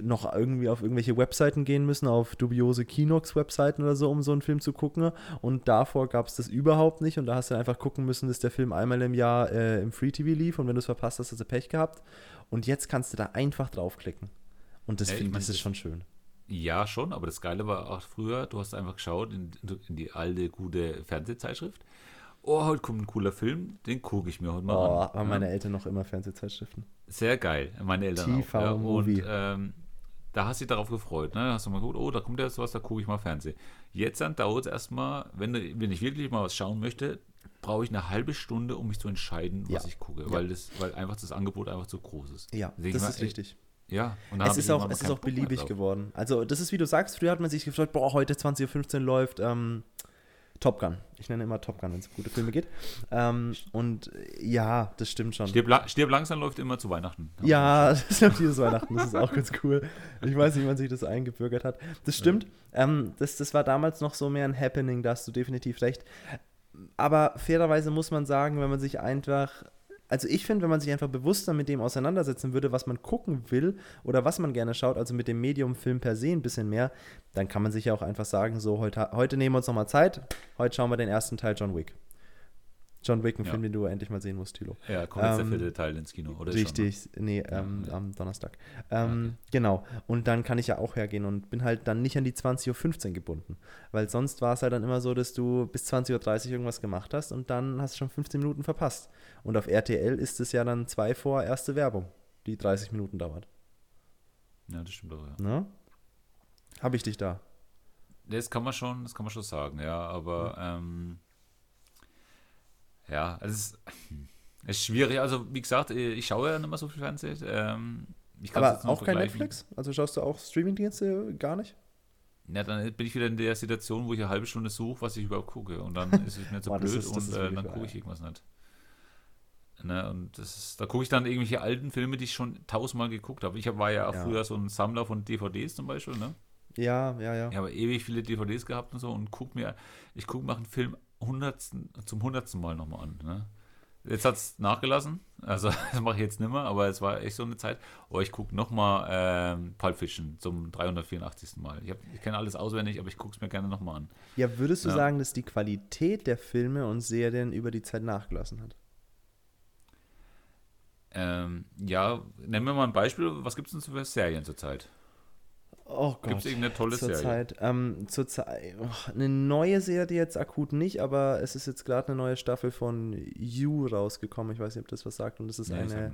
noch irgendwie auf irgendwelche Webseiten gehen müssen, auf dubiose Kinox-Webseiten oder so, um so einen Film zu gucken. Und davor gab es das überhaupt nicht. Und da hast du einfach gucken müssen, dass der Film einmal im Jahr äh, im Free TV lief. Und wenn du es verpasst hast, hast du Pech gehabt. Und jetzt kannst du da einfach draufklicken. Und das, Ja, mein, das ist schon schön. Ja, schon, aber das Geile war auch früher, du hast einfach geschaut in, in die alte, gute Fernsehzeitschrift. Oh, heute kommt ein cooler Film, den gucke ich mir heute mal Oh, an. haben meine Eltern noch immer Fernsehzeitschriften. Sehr geil, meine Eltern TV auch. Ja. Und ähm, da hast du dich darauf gefreut. Ne? Hast du mal geguckt, oh, da kommt jetzt was, da gucke ich mal Fernsehen. Jetzt dann dauert es erstmal, wenn, wenn ich wirklich mal was schauen möchte, brauche ich eine halbe Stunde, um mich zu entscheiden, was Ja. ich gucke. Ja. Weil, das, weil einfach das Angebot einfach zu groß ist. Ja, Denk das mal, ist ey, richtig. Ja, und Es ist, auch, es ist auch beliebig drauf. geworden. Also, das ist, wie du sagst, früher hat man sich gefreut, boah, heute 20.15 Uhr läuft ähm, Top Gun. Ich nenne immer Top Gun, wenn es um gute Filme geht. Ähm, und äh, ja, das stimmt schon. Stirb, la Stirb langsam läuft immer zu Weihnachten. Ja, [laughs] das ist auch dieses Weihnachten, das ist auch ganz cool. Ich weiß nicht, wann sich das eingebürgert hat. Das stimmt. Ähm, das, das war damals noch so mehr ein Happening, da hast du definitiv recht. Aber fairerweise muss man sagen, wenn man sich einfach. Also ich finde, wenn man sich einfach bewusster mit dem auseinandersetzen würde, was man gucken will oder was man gerne schaut, also mit dem Medium Film per se ein bisschen mehr, dann kann man sich ja auch einfach sagen, so heute, heute nehmen wir uns nochmal Zeit, heute schauen wir den ersten Teil John Wick. John Wick, ein Ja. Film, den du endlich mal sehen musst, Thilo. Ja, kommt jetzt Ähm, der vierte Teil ins Kino, oder? ist schon, ne? Richtig, nee, ähm, ja. am Donnerstag. Ähm, okay. Genau. Und dann kann ich ja auch hergehen und bin halt dann nicht an die 20.15 Uhr gebunden. Weil sonst war es halt dann immer so, dass du bis 20.30 Uhr irgendwas gemacht hast und dann hast du schon 15 Minuten verpasst. Und auf RTL ist es ja dann zwei vor erste Werbung, die 30 Minuten dauert. Ja, das stimmt auch, ja. Ne? Habe ich dich da? Das kann man schon, das kann man schon sagen, ja, aber ähm, ja, es ist, es ist schwierig. Also, wie gesagt, ich schaue ja nicht mehr so viel Fernsehen. Ähm, Aber auch kein. Netflix? Also schaust du auch Streamingdienste gar nicht? Ja, dann bin ich wieder in der Situation, wo ich eine halbe Stunde suche, was ich überhaupt gucke. Und dann ist es mir zu [laughs] Boah, blöd ist- und äh, dann gucke ich irgendwas nicht. Ne, und das ist, da gucke ich dann irgendwelche alten Filme, die ich schon tausendmal geguckt habe. Ich hab, war ja auch Ja. früher so ein Sammler von DVDs zum Beispiel, ne? Ja, ja, ja. Ich habe ewig viele DVDs gehabt und so und guck mir, ich gucke mir einen Film hundertsten, zum hundertsten Mal nochmal an. Ne? Jetzt hat es nachgelassen, also [laughs] das mache ich jetzt nicht mehr, aber es war echt so eine Zeit. Oh, ich gucke nochmal ähm, Pulp Fiction zum 384. Mal. Ich, hab- ich kenne alles auswendig, aber ich gucke es mir gerne nochmal an. Ja, würdest du Ja. sagen, dass die Qualität der Filme und Serien über die Zeit nachgelassen hat? Ähm, ja, nennen wir mal ein Beispiel. Was gibt es denn für Serien zurzeit? Oh Gott. Gibt es irgendeine tolle zur Serie? Zeit, ähm, zur Zeit, oh, eine neue Serie jetzt akut nicht, aber es ist jetzt gerade eine neue Staffel von You rausgekommen. Ich weiß nicht, ob das was sagt. Und das ist Nee, eine.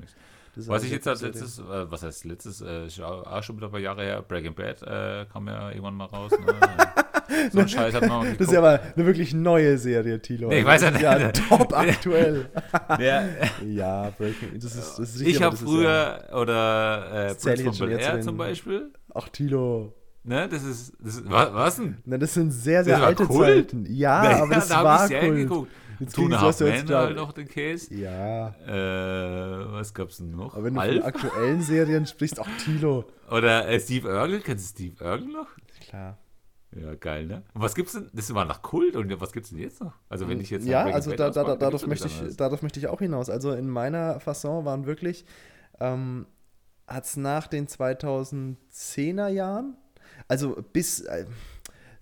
das Was ich jetzt als letztes, äh, was heißt letztes, äh, auch schon wieder ein paar Jahre her, Breaking Bad äh, kam ja irgendwann mal raus. Ne? [laughs] so ein Scheiß hat man Das ist ja aber eine wirklich neue Serie, Tilo. Nee, ich weiß ja nicht. Ja, top aktuell. [laughs] ja, ja, Breaking. Das ist, das ist ich richtig, aber habe ist ja- früher, oder äh, Prince ich von Bel Air zum Beispiel. Ach, Tilo. Ne, das ist, das ist was, was denn? Na, das sind sehr, sehr war alte Kult? Zeiten. Ja, Naja, aber das da war Kult. geguckt. Jetzt Two and Half Men halt noch den Case. Ja, Äh, was gab's denn noch? aber wenn du Alf? von aktuellen Serien sprichst, auch Tilo. Oder äh, Steve Urkel, kennst du Steve Urkel noch? Klar. Ja, geil, ne? Und was gibt's denn? Das war nach Kult und was gibt's denn jetzt noch? Also wenn ich jetzt ja, also da, da, da, darauf, möchte ich, darauf möchte ich auch hinaus. Also in meiner Fasson waren wirklich, ähm, hat es nach den 2010er Jahren, also bis, äh,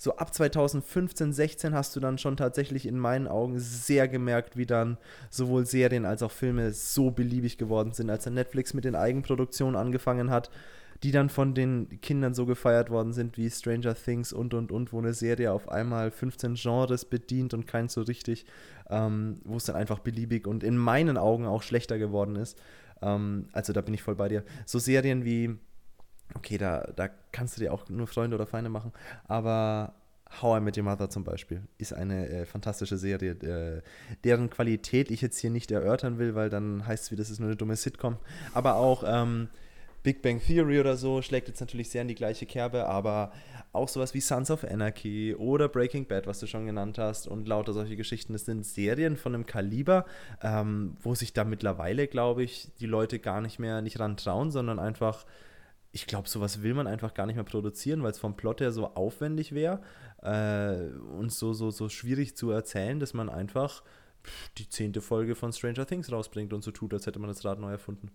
so ab 2015, 16 hast du dann schon tatsächlich in meinen Augen sehr gemerkt, wie dann sowohl Serien als auch Filme so beliebig geworden sind, als dann Netflix mit den Eigenproduktionen angefangen hat, die dann von den Kindern so gefeiert worden sind wie Stranger Things und und und, wo eine Serie auf einmal 15 Genres bedient und keins so richtig, ähm, wo es dann einfach beliebig und in meinen Augen auch schlechter geworden ist. Ähm, also da bin ich voll bei dir. So Serien wie, okay, da, da kannst du dir auch nur Freunde oder Feinde machen, aber How I Met Your Mother zum Beispiel ist eine äh, fantastische Serie, äh, deren Qualität ich jetzt hier nicht erörtern will, weil dann heißt es wie, das ist nur eine dumme Sitcom. Aber auch ähm, Big Bang Theory oder so schlägt jetzt natürlich sehr in die gleiche Kerbe, aber auch sowas wie Sons of Anarchy oder Breaking Bad, was du schon genannt hast, und lauter solche Geschichten. Das sind Serien von einem Kaliber, ähm, wo sich da mittlerweile, glaube ich, die Leute gar nicht mehr nicht ran trauen, sondern einfach ich glaube, sowas will man einfach gar nicht mehr produzieren, weil es vom Plot her so aufwendig wäre äh, und so, so, so schwierig zu erzählen, dass man einfach die zehnte Folge von Stranger Things rausbringt und so tut, als hätte man das Rad neu erfunden.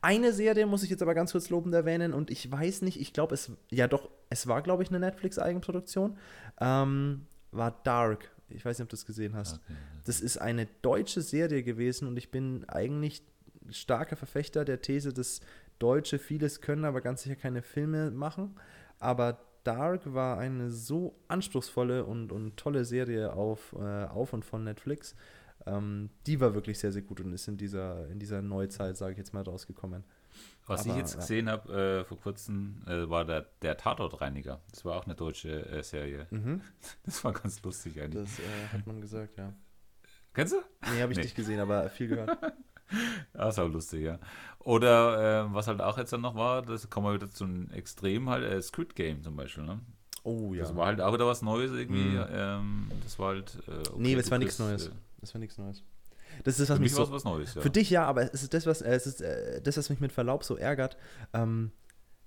Eine Serie muss ich jetzt aber ganz kurz lobend erwähnen und ich weiß nicht, ich glaube, es, ja doch, es war, glaube ich, eine Netflix-Eigenproduktion, ähm, war Dark. Ich weiß nicht, ob du es gesehen hast. Okay. Das ist eine deutsche Serie gewesen und ich bin eigentlich starker Verfechter der These, dass Deutsche vieles können, aber ganz sicher keine Filme machen. Aber Dark war eine so anspruchsvolle und, und tolle Serie auf, äh, auf und von Netflix. Ähm, die war wirklich sehr, sehr gut und ist in dieser, in dieser Neuzeit, sage ich jetzt mal, rausgekommen. Was Aber, ich jetzt ja. gesehen habe äh, vor kurzem, äh, war der, der Tatortreiniger. Das war auch eine deutsche äh, Serie. [laughs] Das war ganz lustig eigentlich. Das äh, hat man gesagt, ja. Kennst du? Nee, habe ich Nee. nicht gesehen, aber viel gehört. [laughs] Ja, ist auch lustig, ja. Oder äh, was halt auch jetzt dann noch war, das kommen wir wieder zu einem Extrem, halt äh, Squid Game zum Beispiel, ne? Oh ja. Das war halt auch wieder was Neues irgendwie. Mhm. Ähm, das war halt. Äh, okay, nee, das war nichts Neues. Das war nichts Neues. Das ist, was für mich so, was Neues, ja. Für dich ja, aber es ist das, was, äh, es ist, äh, das, was mich mit Verlaub so ärgert, ähm,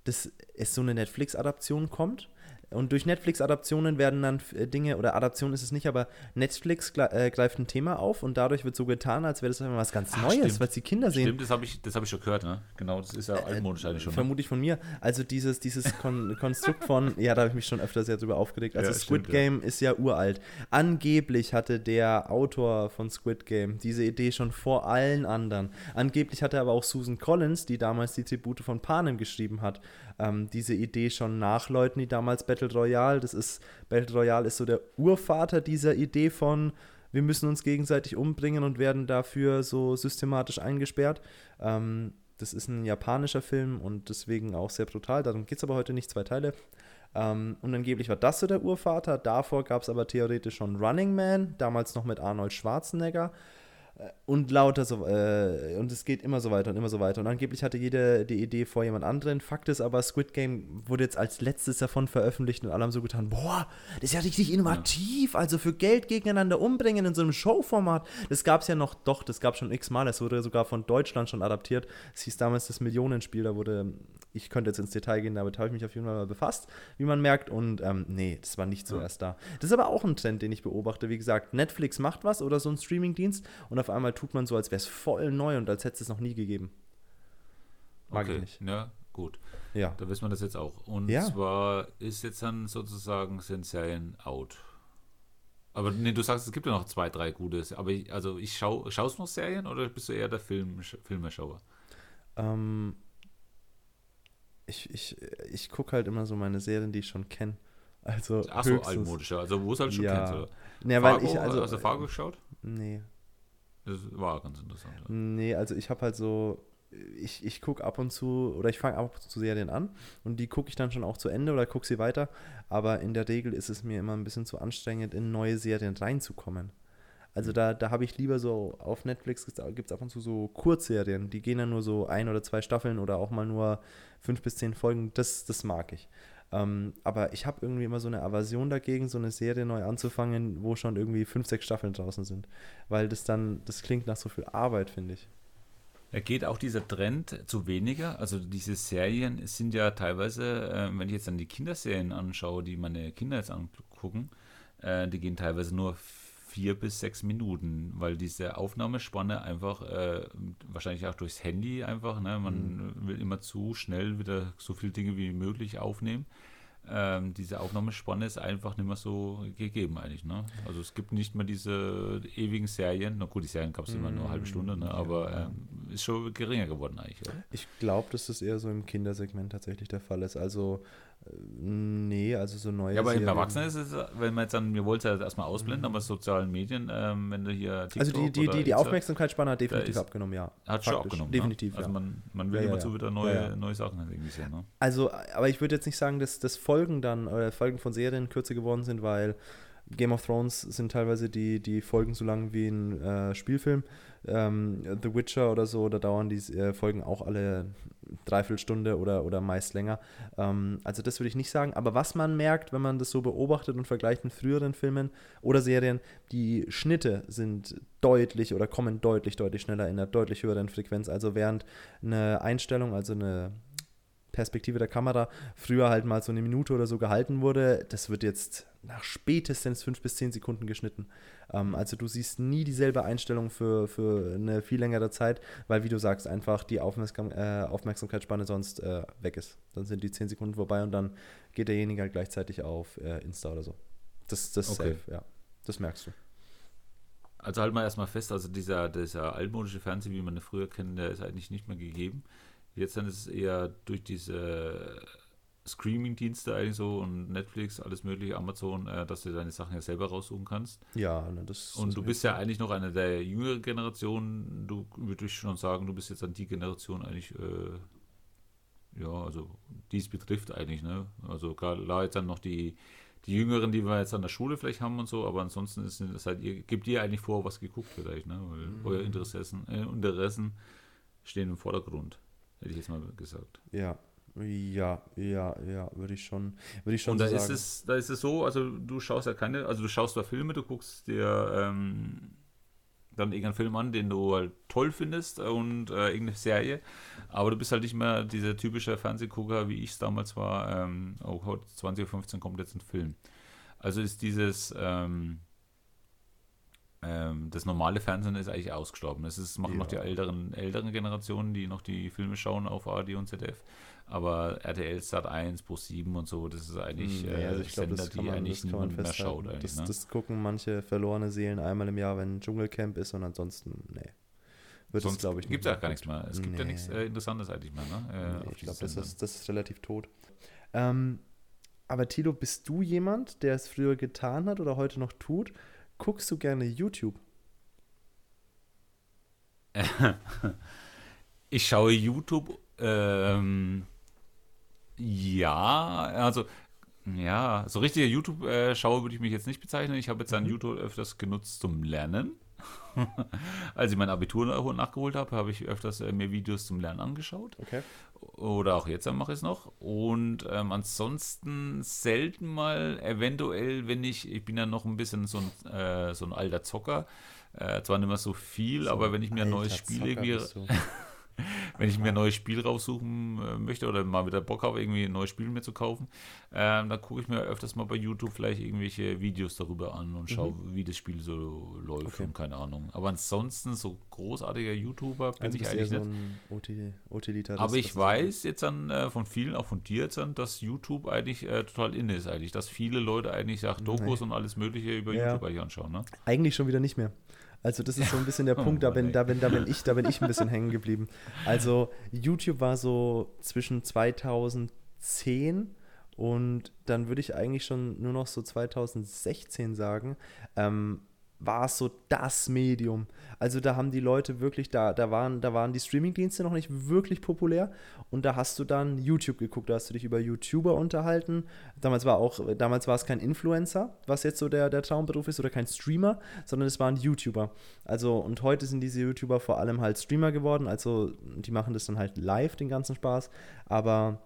dass es so eine Netflix-Adaption kommt. Und durch Netflix-Adaptionen werden dann äh, Dinge, oder Adaption ist es nicht, aber Netflix äh, greift ein Thema auf und dadurch wird so getan, als wäre das einfach was ganz Ah, Neues, was die Kinder sehen. Stimmt, das habe ich, das hab ich schon gehört, ne? Genau, das ist ja altmodisch eigentlich schon. Ne? Vermute ich von mir. Also dieses, dieses Kon [laughs] Konstrukt von, ja, da habe ich mich schon öfter sehr drüber aufgeregt. Also Ja, Squid stimmt, ja. Game ist ja uralt. Angeblich hatte der Autor von Squid Game diese Idee schon vor allen anderen. Angeblich hatte aber auch Susan Collins, die damals die Tribute von Panem geschrieben hat, ähm, diese Idee schon nach Leuten, die damals Battle Royale, das ist, Battle Royale ist so der Urvater dieser Idee von wir müssen uns gegenseitig umbringen und werden dafür so systematisch eingesperrt. Ähm, das ist ein japanischer Film und deswegen auch sehr brutal. Darum geht es aber heute nicht, zwei Teile. Ähm, und angeblich war das so der Urvater. Davor gab es aber theoretisch schon Running Man, damals noch mit Arnold Schwarzenegger. Äh, Und lauter so, äh, und es geht immer so weiter und immer so weiter. Und angeblich hatte jeder die Idee vor jemand anderen. Fakt ist aber, Squid Game wurde jetzt als letztes davon veröffentlicht und alle haben so getan, boah, das ist ja richtig innovativ, also für Geld gegeneinander umbringen in so einem Showformat. Das gab es ja noch, doch, das gab schon x-mal, es wurde sogar von Deutschland schon adaptiert. Es hieß damals das Millionenspiel, da wurde, ich könnte jetzt ins Detail gehen, damit habe ich mich auf jeden Fall mal befasst, wie man merkt. Und ähm, nee, das war nicht zuerst da. Das ist aber auch ein Trend, den ich beobachte. Wie gesagt, Netflix macht was oder so ein Streamingdienst und auf einmal tut man so, als wäre es voll neu und als hätte es es noch nie gegeben. Mag okay. ich nicht. Ja, gut. Ja. Da wissen wir das jetzt auch. Und Ja. zwar ist jetzt dann sozusagen sind Serien out. Aber nee, du sagst, es gibt ja noch zwei, drei gute. Aber ich, also ich schau, schaust du noch Serien oder bist du eher der Film, Filmeschauer? Ähm, ich ich, ich gucke halt immer so meine Serien, die ich schon kenne. Also Ach so, altmodischer. Also wo es halt schon Ja. kennst. Nee, weil ich also, hast du Fargo geschaut? Nee. Das war ganz interessant. Ja. Nee, also ich habe halt so, ich, ich gucke ab und zu, oder ich fange ab und zu Serien an und die gucke ich dann schon auch zu Ende oder gucke sie weiter. Aber in der Regel ist es mir immer ein bisschen zu anstrengend, in neue Serien reinzukommen. Also da, da habe ich lieber so, auf Netflix gibt es ab und zu so Kurzserien, die gehen dann nur so ein oder zwei Staffeln oder auch mal nur fünf bis zehn Folgen. Das, das mag ich. Ähm, aber ich habe irgendwie immer so eine Aversion dagegen, so eine Serie neu anzufangen, wo schon irgendwie fünf, sechs Staffeln draußen sind. Weil das dann, das klingt nach so viel Arbeit, finde ich. Da geht auch dieser Trend zu weniger. Also diese Serien sind ja teilweise, äh, wenn ich jetzt dann die Kinderserien anschaue, die meine Kinder jetzt angucken, äh, die gehen teilweise nur vier bis sechs Minuten, weil diese Aufnahmespanne einfach, äh, wahrscheinlich auch durchs Handy einfach, ne, man will immer zu schnell wieder so viele Dinge wie möglich aufnehmen. Ähm, diese Aufnahmespanne ist einfach nicht mehr so gegeben eigentlich. Ne? Also es gibt nicht mehr diese ewigen Serien. Na gut, die Serien gab es immer nur eine halbe Stunde, ne? Ja. aber ähm, ist schon geringer geworden eigentlich, oder? Ich glaube, dass das eher so im Kindersegment tatsächlich der Fall ist. Also, nee, also so neue Ja, aber im Erwachsenen ist es, wenn man jetzt dann, wir wollten es ja erstmal ausblenden, aber sozialen Medien, ähm, wenn du hier TikTok Also die, die, die, die Aufmerksamkeitsspanne hat definitiv ist- abgenommen, ja. hat schon Faktisch. abgenommen. Definitiv, ne? Also ja. man, man will Ja, ja, immer zu ja. wieder neue, neue Sachen halt irgendwie sehen. Ne? Also, aber ich würde jetzt nicht sagen, dass das Folgen dann, oder Folgen von Serien kürzer geworden sind, weil Game of Thrones sind teilweise die, die Folgen so lang wie ein äh, Spielfilm. Ähm, The Witcher oder so, da dauern die äh, Folgen auch alle Dreiviertelstunde oder, oder meist länger. Ähm, also das würde ich nicht sagen. Aber was man merkt, wenn man das so beobachtet und vergleicht mit früheren Filmen oder Serien, die Schnitte sind deutlich oder kommen deutlich, deutlich schneller in einer deutlich höheren Frequenz. Also während eine Einstellung, also eine Perspektive der Kamera früher halt mal so eine Minute oder so gehalten wurde, das wird jetzt nach spätestens fünf bis zehn Sekunden geschnitten. Ähm, also du siehst nie dieselbe Einstellung für, für eine viel längere Zeit, weil wie du sagst, einfach die Aufmerksam äh, Aufmerksamkeitsspanne sonst äh, weg ist. Dann sind die zehn Sekunden vorbei und dann geht derjenige halt gleichzeitig auf äh, Insta oder so. Das, das ist Okay. safe, ja. Das merkst du. Also halt mal erstmal fest, also dieser, dieser altmodische Fernseher, wie man ihn früher kennt, der ist eigentlich nicht mehr gegeben. Jetzt dann ist es eher durch diese Streaming-Dienste eigentlich so und Netflix, alles mögliche, Amazon, äh, dass du deine Sachen ja selber raussuchen kannst. Ja, ne, das Und du bist ja eigentlich noch eine der jüngeren Generationen. Du würde ich schon sagen, du bist jetzt an die Generation eigentlich, äh, ja, also dies betrifft eigentlich, ne? Also klar, jetzt dann noch die, die Jüngeren, die wir jetzt an der Schule vielleicht haben und so, aber ansonsten ist es halt, ihr gebt ihr eigentlich vor, was geguckt wird eigentlich, ne? Weil Mhm. eure Interessen, äh, Interessen stehen im Vordergrund, hätte ich jetzt mal gesagt. Ja, ja, ja, ja, würde ich schon, würde ich schon Und so da ist sagen. es, da ist es so, also du schaust ja keine, also du schaust da Filme, du guckst dir ähm, dann irgendeinen Film an, den du halt toll findest und äh, irgendeine Serie, aber du bist halt nicht mehr dieser typische Fernsehgucker, wie ich es damals war, ähm, oh, heute 20.15 Uhr kommt jetzt ein Film. Also ist dieses, ähm, ähm, das normale Fernsehen ist eigentlich ausgestorben. Das ist, machen noch die Ja. älteren, älteren Generationen, die noch die Filme schauen auf ARD und ZDF. Aber RTL Sat 1, Pro 7 und so, das ist eigentlich Nee, äh, also ich glaube, Sender, das die man, eigentlich das niemand mehr schaut. Das, ne? das gucken manche verlorene Seelen einmal im Jahr, wenn Dschungelcamp ist und ansonsten, nee. Wird es, Sonst glaube ich, gibt es ja gar nichts mehr. Es gibt ja Nee. nichts äh, Interessantes eigentlich mehr. Ne? Äh, Nee, ich glaube, das ist, das ist relativ tot. Ähm, aber Tilo, bist du jemand, der es früher getan hat oder heute noch tut? Guckst du gerne YouTube? [laughs] Ich schaue YouTube, ähm, ja, also, ja, so richtiger YouTube-Schauer würde ich mich jetzt nicht bezeichnen. Ich habe jetzt dann Mhm. YouTube öfters genutzt zum Lernen. [laughs] Als ich mein Abitur nach- nachgeholt habe, habe ich öfters äh, mir Videos zum Lernen angeschaut. Okay. Oder auch jetzt mache ich es noch. Und ähm, ansonsten selten mal, eventuell, wenn ich, ich bin ja noch ein bisschen so ein, äh, so ein alter Zocker, äh, zwar nicht mehr so viel, So aber wenn ich mir ein neues Spiel irgendwie. [laughs] wenn ich mir ein neues Spiel raussuchen äh, möchte oder mal wieder Bock habe, irgendwie ein neues Spiel mir zu kaufen, ähm, dann gucke ich mir öfters mal bei YouTube vielleicht irgendwelche Videos darüber an und schaue, wie das Spiel so läuft Mhm. Okay. und keine Ahnung. Aber ansonsten so großartiger YouTuber bin Also ich eigentlich nicht. so ein Uti- Utilitarist. Aber ich weiß jetzt dann äh, von vielen, auch von dir jetzt dann, dass YouTube eigentlich äh, total in ist eigentlich, dass viele Leute eigentlich auch Dokus und alles mögliche über Ja. YouTube eigentlich anschauen, ne? Eigentlich schon wieder nicht mehr. Also das ist so ein bisschen der [laughs] oh Punkt, da bin, da, bin, da, bin ich, da bin ich ein bisschen hängen geblieben. Also YouTube war so zwischen 2010 und dann würde ich eigentlich schon nur noch so 2016 sagen, ähm, war es so das Medium. Also da haben die Leute wirklich, da, da, waren, da waren die Streamingdienste noch nicht wirklich populär und da hast du dann YouTube geguckt, da hast du dich über YouTuber unterhalten. Damals war auch, damals war es kein Influencer, was jetzt so der, der Traumberuf ist, oder kein Streamer, sondern es waren YouTuber. Also und heute sind diese YouTuber vor allem halt Streamer geworden, also die machen das dann halt live, den ganzen Spaß, aber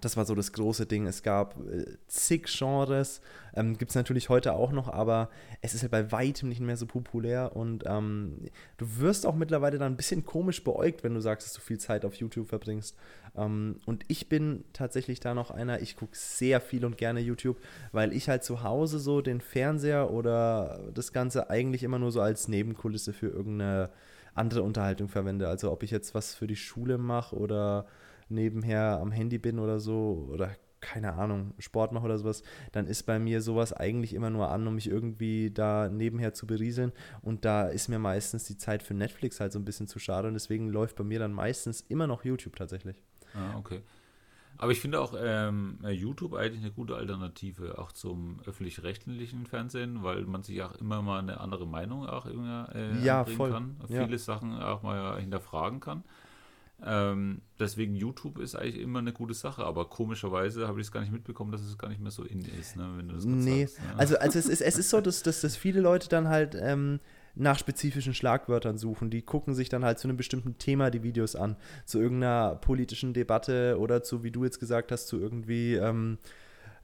das war so das große Ding. Es gab äh, zig Genres, ähm, gibt es natürlich heute auch noch, aber es ist halt bei weitem nicht mehr so populär und ähm, du wirst auch mittlerweile dann ein bisschen komisch beäugt, wenn du sagst, dass du viel Zeit auf YouTube verbringst. Ähm, und ich bin tatsächlich da noch einer, ich gucke sehr viel und gerne YouTube, weil ich halt zu Hause so den Fernseher oder das Ganze eigentlich immer nur so als Nebenkulisse für irgendeine andere Unterhaltung verwende. Also ob ich jetzt was für die Schule mache oder nebenher am Handy bin oder so oder keine Ahnung, Sport mache oder sowas, dann ist bei mir sowas eigentlich immer nur an, um mich irgendwie da nebenher zu berieseln. Und da ist mir meistens die Zeit für Netflix halt so ein bisschen zu schade. Und deswegen läuft bei mir dann meistens immer noch YouTube tatsächlich. Ah, okay. Aber ich finde auch ähm, YouTube eigentlich eine gute Alternative, auch zum öffentlich-rechtlichen Fernsehen, weil man sich auch immer mal eine andere Meinung auch äh, ja, voll. kann, viele ja. Sachen auch mal hinterfragen kann. Ähm, deswegen YouTube ist eigentlich immer eine gute Sache, aber komischerweise habe ich es gar nicht mitbekommen, dass es gar nicht mehr so in ist, ne, wenn du das Nee, sagst, ne? also, also es, ist, es ist so, dass, dass, dass viele Leute dann halt ähm, nach spezifischen Schlagwörtern suchen. Die gucken sich dann halt zu einem bestimmten Thema die Videos an, zu irgendeiner politischen Debatte oder zu, wie du jetzt gesagt hast, zu irgendwie ähm,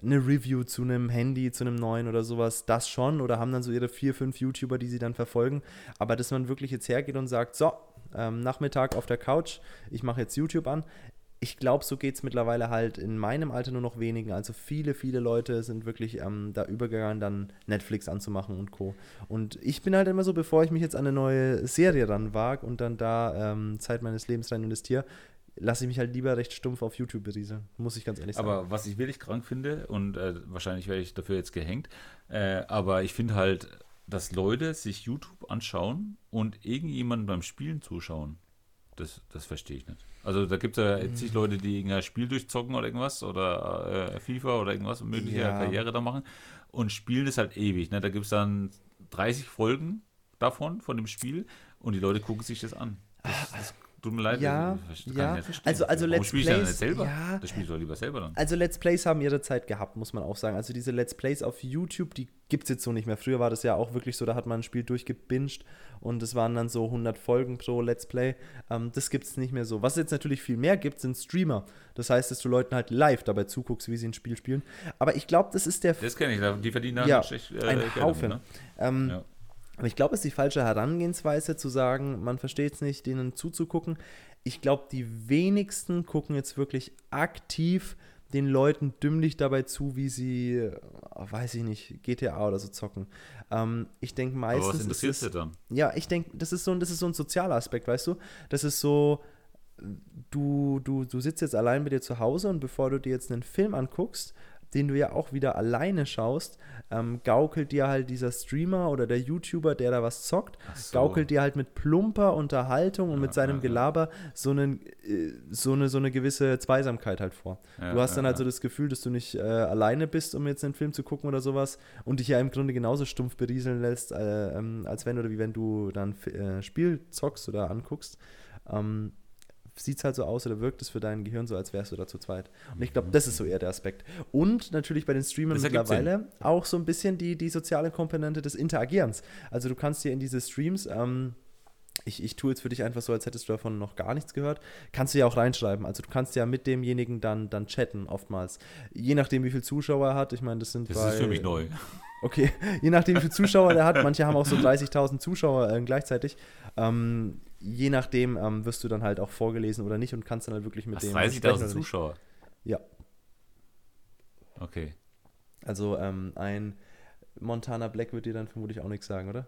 eine Review zu einem Handy, zu einem neuen oder sowas, das schon oder haben dann so ihre vier, fünf YouTuber, die sie dann verfolgen. Aber dass man wirklich jetzt hergeht und sagt, so, ähm, Nachmittag auf der Couch, ich mache jetzt YouTube an. Ich glaube, so geht es mittlerweile halt in meinem Alter nur noch wenigen. Also viele, viele Leute sind wirklich ähm, da übergegangen, dann Netflix anzumachen und Co. Und ich bin halt immer so, bevor ich mich jetzt an eine neue Serie ranwage und dann da ähm, Zeit meines Lebens rein investiere, lasse ich mich halt lieber recht stumpf auf YouTube berieseln, muss ich ganz ehrlich sagen. Aber was ich wirklich krank finde, und äh, wahrscheinlich werde ich dafür jetzt gehängt, äh, aber ich finde halt, dass Leute sich YouTube anschauen und irgendjemanden beim Spielen zuschauen. Das, das verstehe ich nicht. Also da gibt es ja jetzt nicht Leute, die irgendein Spiel durchzocken oder irgendwas oder äh, FIFA oder irgendwas und mögliche ja. Karriere da machen und spielen das halt ewig. Ne? Da gibt es dann 30 Folgen davon, von dem Spiel und die Leute gucken sich das an. Das, das Tut mir leid, ja, ja. Also, also Let's Plays. Nicht selber? Ja. Das spielst du lieber selber dann. Also Let's Plays haben ihre Zeit gehabt, muss man auch sagen. Also diese Let's Plays auf YouTube, die gibt es jetzt so nicht mehr. Früher war das ja auch wirklich so, da hat man ein Spiel durchgebinged und es waren dann so 100 Folgen pro Let's Play. Ähm, das gibt es nicht mehr so. Was es jetzt natürlich viel mehr gibt, sind Streamer. Das heißt, dass du Leuten halt live dabei zuguckst, wie sie ein Spiel spielen. Aber ich glaube, das ist der... Das kenne ich, die verdienen dann ja, äh, ein Haufen. Ne? Ähm, ja. Aber ich glaube, es ist die falsche Herangehensweise zu sagen, man versteht es nicht, denen zuzugucken ich glaube, die wenigsten gucken jetzt wirklich aktiv den Leuten dümmlich dabei zu, wie sie, äh, weiß ich nicht, GTA oder so zocken. Ähm, ich denke meistens. Aber was interessiert sie dann? Ja, ich denke, das ist so, das ist so ein sozialer Aspekt, weißt du? Das ist so, du, du, du sitzt jetzt allein bei dir zu Hause und bevor du dir jetzt einen Film anguckst, den du ja auch wieder alleine schaust, ähm, gaukelt dir halt dieser Streamer oder der YouTuber, der da was zockt, so. gaukelt dir halt mit plumper Unterhaltung und ja, mit seinem ja, Gelaber so, einen, äh, so, eine, so eine gewisse Zweisamkeit halt vor. Ja, du hast dann halt so das Gefühl, dass du nicht äh, alleine bist, um jetzt einen Film zu gucken oder sowas und dich ja im Grunde genauso stumpf berieseln lässt, äh, ähm, als wenn oder wie wenn du dann äh, Spiel zockst oder anguckst. Ähm, sieht es halt so aus oder wirkt es für dein Gehirn so, als wärst du da zu zweit. Und ich glaube, das ist so eher der Aspekt. Und natürlich bei den Streamern mittlerweile auch so ein bisschen die, die soziale Komponente des Interagierens. Also du kannst dir in diese Streams, ähm, ich, ich tue jetzt für dich einfach so, als hättest du davon noch gar nichts gehört, kannst du ja auch reinschreiben. Also du kannst ja mit demjenigen dann, dann chatten oftmals. Je nachdem, wie viele Zuschauer er hat. Ich meine, das sind Das bei, ist für mich neu. Okay, [laughs] je nachdem, wie viele Zuschauer er hat. Manche haben auch so [laughs] 30.000 Zuschauer äh, gleichzeitig. Ähm, je nachdem ähm, wirst du dann halt auch vorgelesen oder nicht und kannst dann halt wirklich mit dem. 30.000 Zuschauer? Ja. Okay. Also ähm, ein Montana Black wird dir dann vermutlich auch nichts sagen, oder?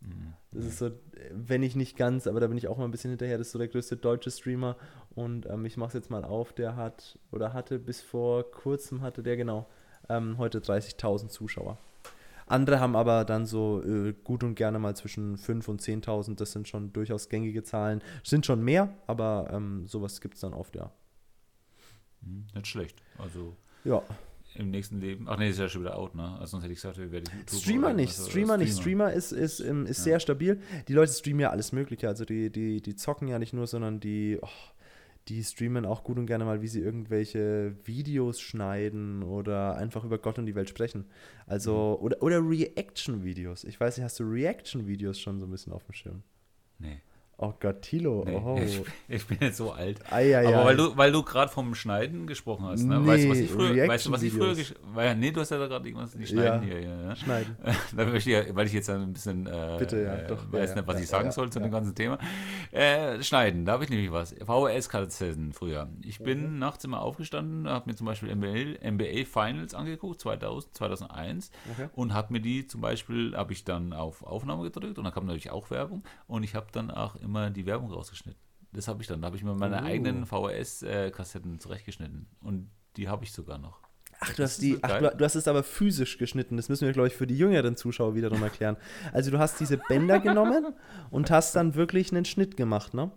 Mhm. Das ist so, wenn ich nicht ganz, aber da bin ich auch mal ein bisschen hinterher, das ist so der größte deutsche Streamer und ähm, ich mache es jetzt mal auf, der hat oder hatte bis vor kurzem hatte der genau ähm, heute 30.000 Zuschauer. Andere haben aber dann so äh, gut und gerne mal zwischen 5.000 und 10.000. Das sind schon durchaus gängige Zahlen. Sind schon mehr, aber ähm, sowas gibt es dann oft, ja. Hm, nicht schlecht. Also Ja. im nächsten Leben. Ach nee, ist ja schon wieder out, ne? Also sonst hätte ich gesagt, wir werden YouTuber Streamer oder nicht, oder Streamer nicht. Streamer ist, ist, ähm, ist sehr stabil. Die Leute streamen ja alles Mögliche. Also die, die, die zocken ja nicht nur, sondern die, oh, die streamen auch gut und gerne mal, wie sie irgendwelche Videos schneiden oder einfach über Gott und die Welt sprechen. Also, oder, oder Reaction-Videos. Ich weiß nicht, hast du Reaction-Videos schon so ein bisschen auf dem Schirm? Nee. Oh Gott, Tilo. nee. Oh. Ich, [laughs] ich bin jetzt so alt. Ei, ei, Aber ei. weil du, weil du gerade vom Schneiden gesprochen hast, ne? Nee, weißt du, was ich früher, weißt du, was ich früher weil, Nee, du hast ja da gerade irgendwas nicht schneiden Ja. hier, ja, ja. Schneiden. [laughs] Ich weil ich jetzt dann ein bisschen äh, Bitte, ja, äh, doch, weiß ja, nicht, was ich sagen soll zu dem ganzen Thema. Äh, schneiden, da habe ich nämlich was. VHS-Kassetten früher. Ich bin Mhm. nachts immer aufgestanden, habe mir zum Beispiel NBA, NBA Finals angeguckt, 2000, 2001 Okay. und habe mir die zum Beispiel, habe ich dann auf Aufnahme gedrückt und da kam natürlich auch Werbung und ich habe dann auch immer die Werbung rausgeschnitten. Das habe ich dann, da habe ich mir meine Oh. eigenen VHS-Kassetten zurechtgeschnitten und die habe ich sogar noch. Ach, du hast, die, ach du hast es aber physisch geschnitten. Das müssen wir, glaube ich, für die jüngeren Zuschauer wiederum erklären. Also du hast diese Bänder genommen und hast dann wirklich einen Schnitt gemacht, ne?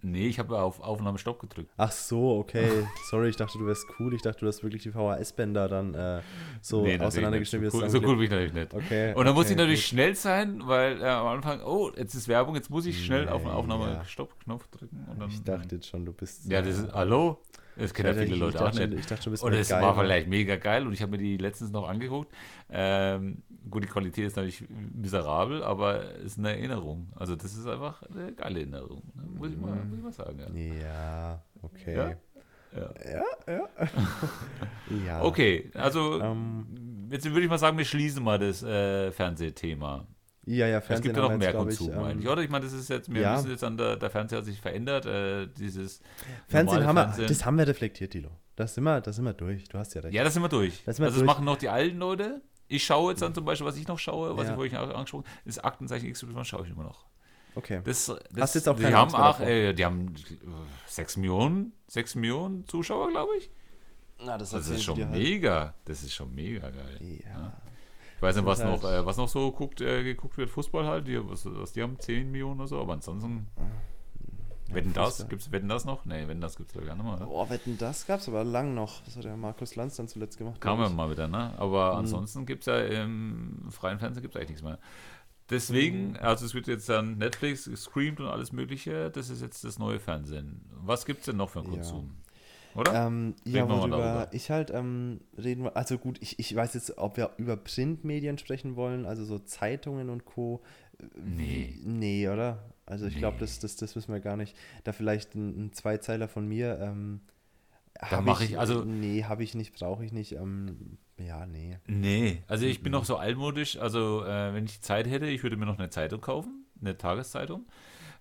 Nee, ich habe auf Aufnahme Stopp gedrückt. Ach so, okay. Sorry, ich dachte, du wärst cool. Ich dachte, du hast wirklich die VHS-Bänder dann äh, so Nee, auseinandergeschnitten. So cool, so cool bin ich natürlich nicht. Okay. Und dann muss okay, ich natürlich gut. schnell sein, weil äh, am Anfang, oh, jetzt ist Werbung, jetzt muss ich schnell auf Nee, Aufnahme ja. Stopp-Knopf drücken. Und dann, Ich dachte jetzt schon, du bist. Ja, das ist, hallo? Das kennen ja viele ich- Leute ich auch dachte nicht. Ich dachte du Und es geil, war vielleicht mega geil und ich habe mir die letztens noch angeguckt. Ähm, gut, die Qualität ist natürlich miserabel, aber es ist eine Erinnerung. Also das ist einfach eine geile Erinnerung. Ne? Muss, ich mal, muss ich mal sagen. Ja. Ja, okay. Ja? Ja. [laughs] Ja. Okay, also Ähm, jetzt würde ich mal sagen, wir schließen mal das äh, Fernsehthema. Ja, ja, Es Fernsehen gibt ja noch mehr jetzt, glaub ich, Konsum, ähm, eigentlich, oder? Ich meine, das ist jetzt, wir ja. müssen jetzt an der, der Fernseher hat sich verändert, äh, dieses Fernsehen haben wir, Fernsehen. das haben wir reflektiert, Tilo. Das sind wir, das sind wir durch. Du hast ja recht. Ja, das sind wir durch. Da sind wir also das durch. machen noch die alten Leute. Ich schaue jetzt dann zum Beispiel, was ich noch schaue, was Ja. ich vorhin auch angesprochen habe, ist Aktenzeichen XY, schaue ich immer noch. Okay. Das, das, Hast jetzt auch die haben auch, äh, die haben äh, 6 Millionen, 6 Millionen Zuschauer, glaube ich. Na, das, Das ist schon halt. mega. Das ist schon mega geil. Ja. Ich weiß nicht, was Das ist noch, halt- äh, was noch so guckt, äh, geguckt wird, Fußball halt, die, was, was die haben, 10 Millionen oder so, aber ansonsten. Wetten das? Fußball. Gibt's Wetten das noch? Nee, Wetten das gibt es ja gar nicht mehr. Boah, wetten, das gab's aber lang noch. Das hat der Markus Lanz dann zuletzt gemacht. Kam ja mal wieder, ne? Aber Mhm. ansonsten gibt es ja im freien Fernsehen gibt's eigentlich nichts mehr. Deswegen, Mhm. also es wird jetzt dann Netflix gestreamt und alles Mögliche, das ist jetzt das neue Fernsehen. Was gibt es denn noch für einen Ja. Konsum? Oder? Ähm, ja, worüber ich halt ähm, reden wir, also gut, ich, ich weiß jetzt, ob wir über Printmedien sprechen wollen, also so Zeitungen und Co. Nee. Nee, oder? Also ich glaube, Nee. das, das, das müssen wir gar nicht. Da vielleicht ein, ein Zweizeiler von mir. Ähm, hab mach ich, also- Nee, habe ich nicht, brauche ich nicht. Ähm, ja, nee. Nee, also ich Mhm. bin noch so altmodisch, also äh, wenn ich Zeit hätte, ich würde mir noch eine Zeitung kaufen, eine Tageszeitung.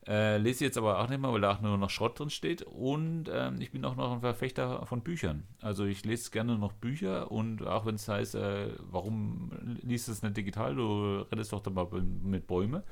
Äh, lese jetzt aber auch nicht mehr, weil da auch nur noch Schrott drin steht. Und ähm, ich bin auch noch ein Verfechter von Büchern. Also ich lese gerne noch Bücher und auch wenn es heißt, äh, warum liest du es nicht digital, du rettest doch da mal mit Bäume.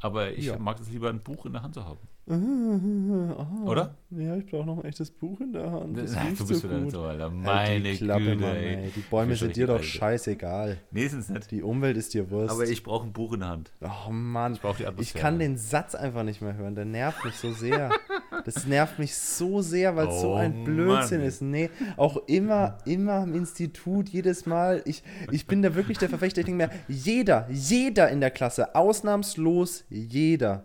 Aber ich Ja. mag es lieber, ein Buch in der Hand zu haben. Ah, [laughs] Oder? Ja, ich brauche noch ein echtes Buch in der Hand. Das [laughs] Nein, liest du bist so wieder nicht gut. so, Alter. Halt Meine die Klappe, Güte, Mann, ey. ey. Die Bäume Ich sind dir doch richtig scheißegal. Nee, sind es nicht. Die Umwelt ist dir Wurst. Aber ich brauche ein Buch in der Hand. Oh Mann, Ich brauche die ich Atmosphäre. kann den Satz einfach nicht mehr hören. Der nervt mich so sehr. [laughs] Das nervt mich so sehr, weil es so Oh ein Blödsinn Mann. ist. Nee, auch immer, immer im Institut, jedes Mal. Ich, ich bin da wirklich der Verfechter. Ich denke mir, jeder, jeder in der Klasse, ausnahmslos jeder,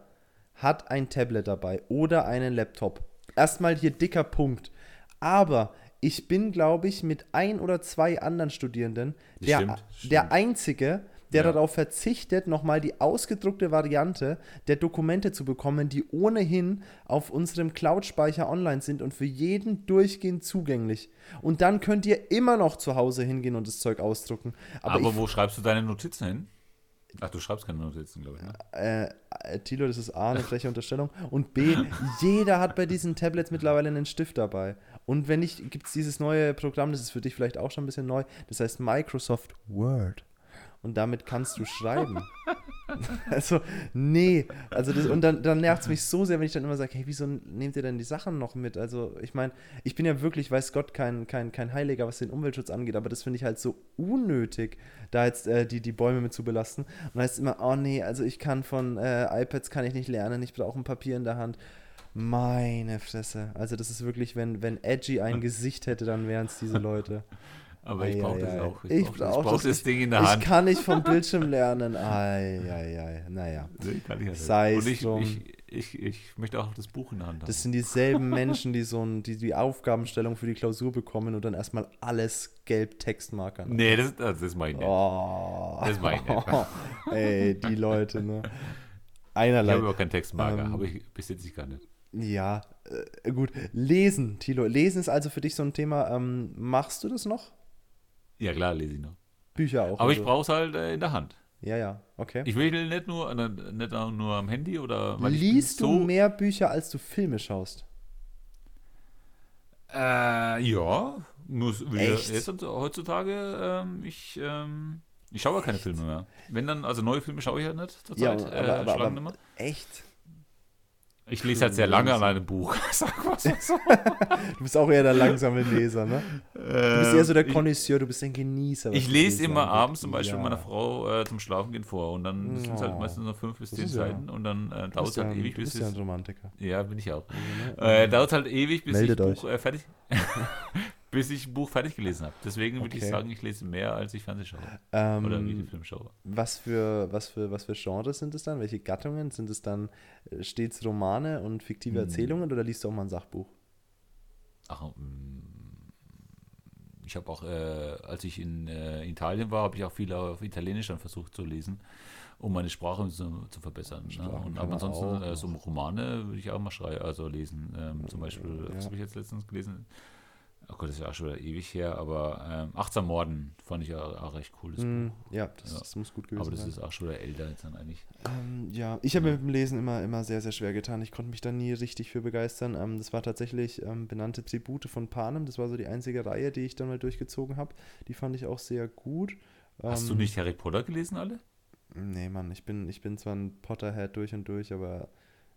hat ein Tablet dabei oder einen Laptop. Erstmal hier dicker Punkt. Aber ich bin, glaube ich, mit ein oder zwei anderen Studierenden der, Stimmt, stimmt. der Einzige, der Ja. darauf verzichtet, nochmal die ausgedruckte Variante der Dokumente zu bekommen, die ohnehin auf unserem Cloud-Speicher online sind und für jeden durchgehend zugänglich. Und dann könnt ihr immer noch zu Hause hingehen und das Zeug ausdrucken. Aber, Aber, wo schreibst du deine Notizen hin? Ach, du schreibst keine Notizen, glaube ich. Ne? äh, äh, Tilo, das ist A, eine freche Unterstellung. Und B, jeder hat bei diesen Tablets mittlerweile einen Stift dabei. Und wenn nicht, gibt es dieses neue Programm, das ist für dich vielleicht auch schon ein bisschen neu, das heißt Microsoft Word. Und damit kannst du schreiben. [laughs] Also, nee. Also das, und dann, dann nervt es mich so sehr, wenn ich dann immer sage, hey, wieso nehmt ihr denn die Sachen noch mit? Also, ich meine, ich bin ja wirklich, weiß Gott, kein, kein, kein Heiliger, was den Umweltschutz angeht, aber das finde ich halt so unnötig, da jetzt äh, die, die Bäume mit zu belasten. Und heißt es immer, oh nee, also ich kann von äh, iPads kann ich nicht lernen, ich brauche ein Papier in der Hand. Meine Fresse. Also das ist wirklich, wenn, wenn Edgy ein [laughs] Gesicht hätte, dann wären es diese Leute. Aber ich brauche das auch. Ich, ich brauche brauch das, Ding in der Hand. Ich kann nicht vom [laughs] Bildschirm lernen. Ei, ei, ei. Naja. Nee, kann ich ja. Sei Und ich, drum. ich, ich, ich möchte auch das Buch in der Hand haben. Das sind dieselben Menschen, die so ein, die, die Aufgabenstellung für die Klausur bekommen und dann erstmal alles gelb Textmarkern. nee, das, das ist mein nicht. Oh. Das meine ich nicht. [laughs] Ey, die Leute, ne? Ich Einerlei. habe überhaupt keinen Textmarker, Ähm, habe ich besitze ich gar nicht. Ja, äh, gut. Lesen, Tilo. Lesen ist also für dich so ein Thema. Ähm, machst du das noch? Ja, klar, lese ich noch. Bücher auch. Aber ich also. brauche es halt äh, in der Hand. Ja, ja, okay. Ich will nicht nur, äh, nicht nur am Handy oder. ich Liest du so, mehr Bücher, als du Filme schaust? Äh, ja, ja Echt? jetzt heutzutage, ähm, ich, ähm, ich schaue ja keine Filme mehr. Wenn dann, also neue Filme schaue ich ja nicht zurzeit. aber, äh, aber, schon aber, nicht mehr. echt? Ich lese halt sehr lange an einem Buch. [laughs] Sag was so. Du bist auch eher der langsame Leser, ne? Du bist eher so der Connoisseur, du bist ein Genießer. Ich lese immer angeht. abends zum Beispiel Ja. meiner Frau äh, zum Schlafen gehen vor und dann sind es halt meistens noch fünf bis zehn ist ja- Seiten und dann äh, Du dauert es ja, halt ein- ewig, du bis bist ja ein. Romantiker. Ja, bin ich auch. Mhm. Äh, dauert halt ewig, bis Meldet ich. Buch, äh, fertig, [laughs] bis ich ein Buch fertig gelesen habe. Deswegen würde ich Okay. sagen, ich lese mehr, als ich Fernseh schaue. Ähm, Oder Videofilm schaue. was, für, was, für, was für Genres sind es dann? Welche Gattungen? Sind es dann äh, stets Romane und fiktive Hm. Erzählungen oder liest du auch mal ein Sachbuch? Ach, mm, ich habe auch, äh, als ich in äh, Italien war, habe ich auch viel auf Italienisch dann versucht zu lesen, um meine Sprache zu, zu verbessern. Ne? Und, aber ansonsten äh, so Romane würde ich auch mal schreiben, also lesen. Ähm, zum Beispiel, Ja. was habe ich jetzt letztens gelesen? Oh Gott, das ist ja auch schon wieder ewig her, aber ähm, 18 Morden fand ich auch, auch recht cool. Das Mm, Buch. ja, das, Ja. das muss gut gewesen Aber das sein. ist auch schon wieder älter jetzt dann eigentlich. Ähm, ja, ich habe mir mit dem Lesen immer, immer sehr, sehr schwer getan. Ich konnte mich da nie richtig für begeistern. Ähm, das war tatsächlich ähm, benannte Tribute von Panem. Das war so die einzige Reihe, die ich dann mal durchgezogen habe. Die fand ich auch sehr gut. Hast du Ähm, nicht Harry Potter gelesen alle? Nee, Mann, ich bin, ich bin zwar ein Potterhead durch und durch, aber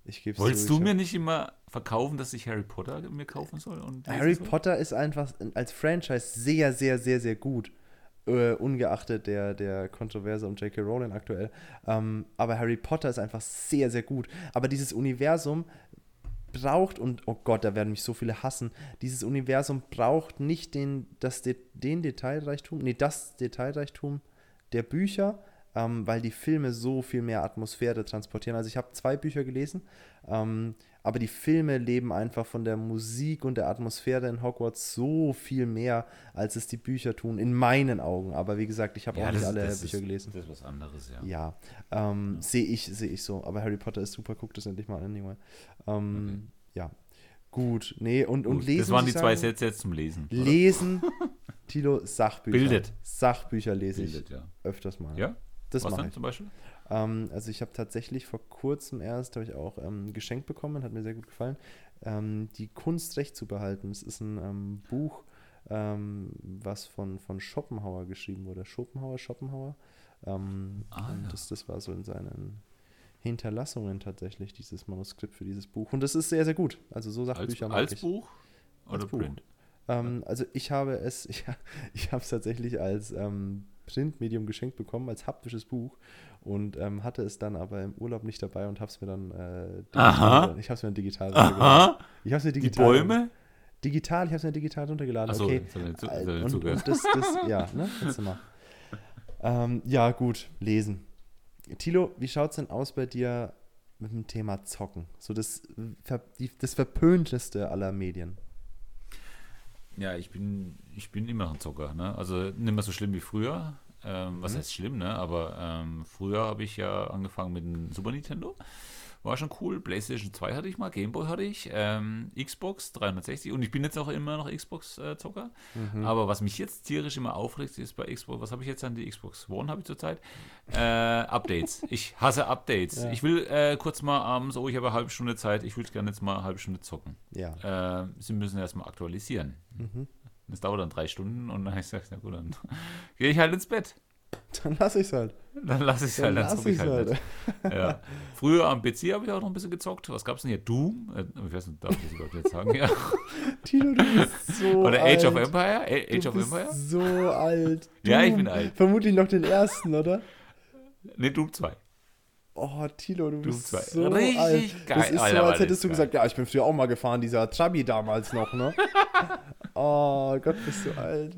ich gebe Wolltest du mir nicht immer verkaufen, dass ich Harry Potter mir kaufen soll? Harry soll? Potter ist einfach als Franchise sehr, sehr, sehr, sehr gut. Äh, ungeachtet der, der Kontroverse um J.K. Rowling aktuell. Ähm, aber Harry Potter ist einfach sehr, sehr gut. Aber dieses Universum braucht, und oh Gott, da werden mich so viele hassen, dieses Universum braucht nicht den, das, De den Detailreichtum, nee, das Detailreichtum der Bücher, ähm, weil die Filme so viel mehr Atmosphäre transportieren. Also ich habe zwei Bücher gelesen, ähm, aber die Filme leben einfach von der Musik und der Atmosphäre in Hogwarts so viel mehr, als es die Bücher tun, in meinen Augen. Aber wie gesagt, ich habe auch nicht alle Bücher ist, gelesen. Das ist was anderes, ja. Ja, ähm, sehe ich, sehe ich so. Aber Harry Potter ist super, guckt das endlich mal an, Junge. Ähm, Ja, gut. Nee, und, und Gut, lesen. das waren die ich zwei sagen, Sätze jetzt zum Lesen. oder? Lesen, Tilo, Sachbücher. Bildet. Sachbücher lese ich Bildet, ja. öfters mal. Ja? Das was denn ich. zum Beispiel? Ähm, also ich habe tatsächlich vor kurzem erst, habe ich auch ähm, geschenkt bekommen, hat mir sehr gut gefallen, ähm, die Kunst recht zu behalten. Es ist ein ähm, Buch, ähm, was von, von Schopenhauer geschrieben wurde. Schopenhauer, Schopenhauer. Ähm, Ah, ja. das, das war so in seinen Hinterlassungen tatsächlich, dieses Manuskript für dieses Buch. Und das ist sehr, sehr gut. Also so Als, Sachbücher als ich. Buch oder Als Buch. Print? Ähm, also ich habe es, [laughs] ich, ich habe es tatsächlich als ähm, Printmedium geschenkt bekommen, als haptisches Buch und ähm, hatte es dann aber im Urlaub nicht dabei und habe es mir dann äh, Aha. digital, ich habe es mir digital runtergeladen. Aha, Ich habe es mir die digital Bäume? digital, ich habe es mir digital runtergeladen. Achso, okay. jetzt wir zu- Äh, und, und das, das, [laughs] ja, ne? Kannst du mal. Ähm, ja, gut, lesen. Tilo, wie schaut es denn aus bei dir mit dem Thema Zocken? So das, die, das verpönteste aller Medien. Ja, ich bin, ich bin immer noch ein Zocker. Ne? Also nicht mehr so schlimm wie früher. Ähm, was Mhm. heißt schlimm, ne? Aber ähm, früher habe ich ja angefangen mit dem Super Nintendo. War schon cool. PlayStation 2 hatte ich mal, Gameboy hatte ich, ähm, Xbox 360 und ich bin jetzt auch immer noch Xbox-Zocker. Mhm. Aber was mich jetzt tierisch immer aufregt, ist bei Xbox, was habe ich jetzt an die Xbox One habe ich zurzeit? Äh, Updates. [laughs] Ich hasse Updates. Ja. Ich will äh, kurz mal abends, oh, ich habe eine halbe Stunde Zeit, ich würde gerne jetzt mal eine halbe Stunde zocken. Ja. Äh, sie müssen erstmal aktualisieren. Mhm. Das dauert dann drei Stunden und dann habe ich gesagt, na gut, dann [laughs] gehe ich halt ins Bett. [laughs] Dann lasse ich es halt. Dann lasse ich es halt, dann zocke ich halt. nicht. Ja. Früher am PC habe ich auch noch ein bisschen gezockt. Was gab es denn hier? Doom? Äh, Ich weiß nicht, darf ich das überhaupt jetzt sagen? Ja. [laughs] Tino, du bist so [laughs] Oder alt. Age of Empire? A- Age du of bist Empire? so alt. Ja, ich Doom. bin alt. Vermutlich noch den ersten, oder? Ne, Doom 2. Oh, Tilo, du bist zwei. so Richtig alt. geil. Das ist Alter, so, als hättest du geil. gesagt, ja, ich bin früher auch mal gefahren, dieser Trabi damals noch, ne? oh Gott, bist du alt.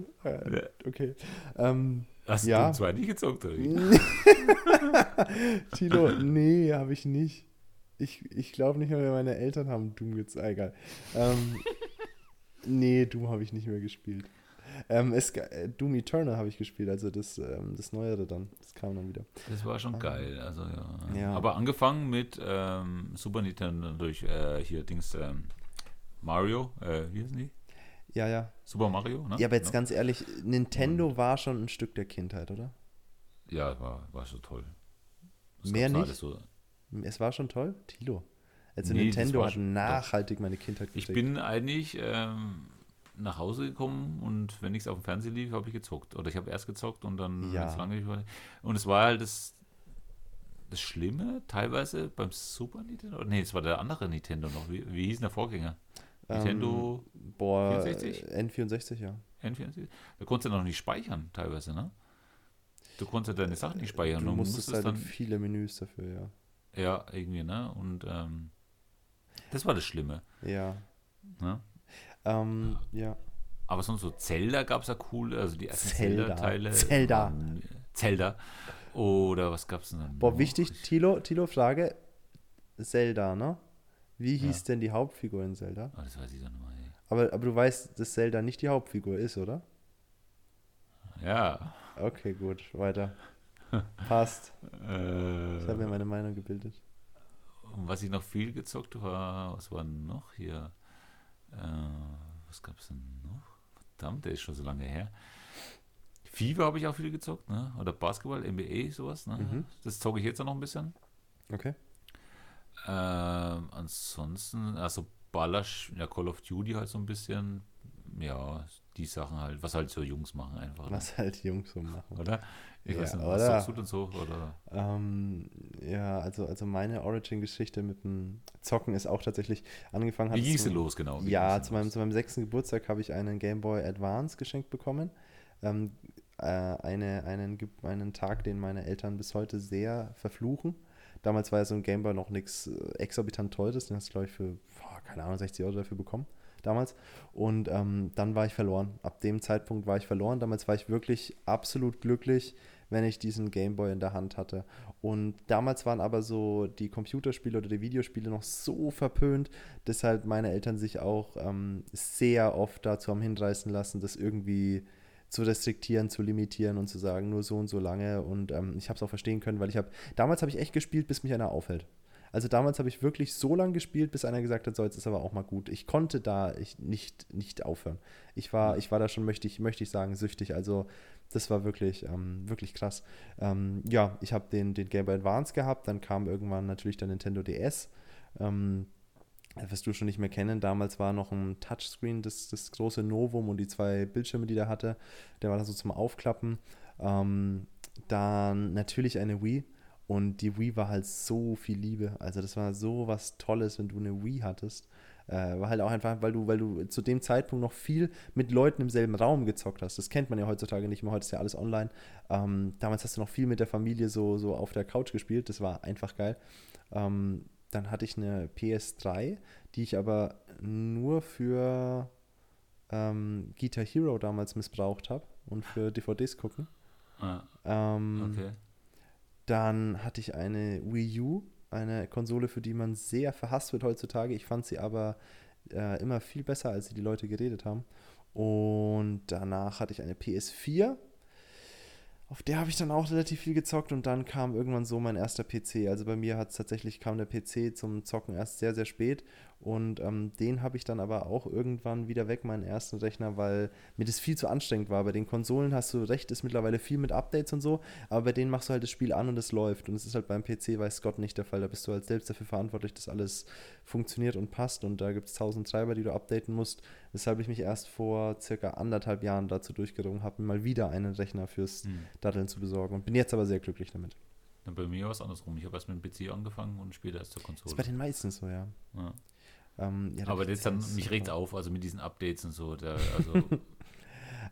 Okay. Ähm, Hast du Ja. Doom 2 nicht gezockt? Oder? wie? [laughs] Tilo, nee, habe ich nicht. Ich, ich glaube nicht mehr, meine Eltern haben Doom gezeigt. Egal. Ähm, [laughs] nee, Doom habe ich nicht mehr gespielt. Ähm, es, äh, Doom Eternal habe ich gespielt, also das, ähm, das Neuere dann. Das kam dann wieder. Das war schon geil. Also, ja. Ja. Aber angefangen mit ähm, Super Nintendo durch äh, hier Dings ähm, Mario. Äh, wie heißen die? Ja, ja. Super Mario, ne? Ja, aber jetzt Ja. ganz ehrlich, Nintendo war schon ein Stück der Kindheit, oder? Ja, war, war so toll. Das Mehr nicht? So. Es war schon toll, Tilo. Also Nee, Nintendo hat schon- nachhaltig meine Kindheit Ich geprägt. bin eigentlich ähm, nach Hause gekommen und wenn nichts auf dem Fernseher lief, habe ich gezockt. Oder ich habe erst gezockt und dann Ja. langweilig war. Und es war halt das, das Schlimme, teilweise beim Super Nintendo. Nee, es war der andere Nintendo noch. Wie, wie hieß denn der Vorgänger? Nintendo Ähm, boah, 64? äh, N64, ja. N64? Da konntest du noch nicht speichern, teilweise, ne? Du konntest deine Sachen nicht speichern. Du und musstest halt dann, viele Menüs dafür, ja. ja, irgendwie, ne? Und ähm, das war das Schlimme. Ja. Ne? Ähm, ja. Aber sonst so Zelda gab es ja cool, also die ersten Zelda. Zelda-Teile. Zelda. Zelda. Oder was gab es denn? Boah, wichtig, Tilo, Tilo, Frage. Zelda, ne? Wie Ja. hieß denn die Hauptfigur in Zelda? Ah, das weiß ich dann mal. ey. Aber, aber du weißt, dass Zelda nicht die Hauptfigur ist, oder? Ja. Okay, gut, weiter. Passt. Äh, Ich habe mir meine Meinung gebildet. und was ich noch viel gezockt war, was war noch hier? Äh, was gab es denn noch? Verdammt, der ist schon so lange her. FIFA habe ich auch viel gezockt, ne? Oder Basketball, NBA, sowas, ne? Mhm. Das zocke ich jetzt auch noch ein bisschen. Okay. Ähm, ansonsten, also Baller, ja, Call of Duty halt so ein bisschen. Ja, die Sachen halt, was halt so Jungs machen einfach. ne? Was halt Jungs so machen. Oder? Ich Ja, weiß nicht, was zockst du denn so? Oder? Ähm, ja, also, also meine Origin-Geschichte mit dem Zocken ist auch tatsächlich angefangen. Wie ging denn los, genau? Wie Ja, zu meinem, los? zu meinem sechsten Geburtstag habe ich einen Game Boy Advance geschenkt bekommen. Ähm, äh, eine, einen, einen Tag, den meine Eltern bis heute sehr verfluchen. Damals war ja so ein Game Boy noch nichts äh, exorbitant teures. Den hast du, glaube ich, für, boah, keine Ahnung, 60 Euro dafür bekommen. Damals. Und ähm, dann war ich verloren. Ab dem Zeitpunkt war ich verloren. Damals war ich wirklich absolut glücklich, wenn ich diesen Game Boy in der Hand hatte. Und damals waren aber so die Computerspiele oder die Videospiele noch so verpönt, dass halt meine Eltern sich auch ähm, sehr oft dazu haben hinreißen lassen, das irgendwie zu restriktieren, zu limitieren und zu sagen, nur so und so lange. Und ähm, ich habe es auch verstehen können, weil ich habe, damals habe ich echt gespielt, bis mich einer aufhält. Also damals habe ich wirklich so lange gespielt, bis einer gesagt hat, so jetzt ist aber auch mal gut. Ich konnte da ich nicht, nicht aufhören. Ich war, ich war da schon, möchte ich, möchte ich sagen, süchtig. Also das war wirklich, ähm, wirklich krass. Ähm, ja, ich habe den, den Game Boy Advance gehabt, dann kam irgendwann natürlich der Nintendo DS. Ähm, wirst du schon nicht mehr kennen. Damals war noch ein Touchscreen, das, das große Novum und die zwei Bildschirme, die der hatte. Der war da so zum Aufklappen. Ähm, dann natürlich eine Wii. Und die Wii war halt so viel Liebe. Also das war so was Tolles, wenn du eine Wii hattest. Äh, war halt auch einfach, weil du, weil du zu dem Zeitpunkt noch viel mit Leuten im selben Raum gezockt hast. Das kennt man ja heutzutage nicht mehr. Heute ist ja alles online. Ähm, damals hast du noch viel mit der Familie so, so auf der Couch gespielt. Das war einfach geil. Ähm, dann hatte ich eine PS3, die ich aber nur für ähm, Guitar Hero damals missbraucht habe und für DVDs gucken. Ah, Ähm, okay. Dann hatte ich eine Wii U, eine Konsole, für die man sehr verhasst wird heutzutage. Ich fand sie aber äh, immer viel besser, als sie die Leute geredet haben. Und danach hatte ich eine PS4. Auf der habe ich dann auch relativ viel gezockt und dann kam irgendwann so mein erster PC. Also bei mir hat es tatsächlich kam der PC zum Zocken erst sehr, sehr spät. Und ähm, den habe ich dann aber auch irgendwann wieder weg, meinen ersten Rechner, weil mir das viel zu anstrengend war. Bei den Konsolen hast du recht, ist mittlerweile viel mit Updates und so, aber bei denen machst du halt das Spiel an und es läuft. Und es ist halt beim PC, weiß Gott, nicht der Fall. Da bist du halt selbst dafür verantwortlich, dass alles funktioniert und passt. Und da gibt es tausend Treiber, die du updaten musst. weshalb ich mich erst vor circa anderthalb Jahren dazu durchgerungen habe, mal wieder einen Rechner fürs Hm. Datteln zu besorgen und bin jetzt aber sehr glücklich damit. Dann bei mir war es andersrum. Ich habe erst mit dem PC angefangen und später erst zur ist Konsole. bei den meisten so, ja. Ja. Ähm, ja, Aber das dann, mich regt auf, also mit diesen Updates und so. Der, also, [laughs]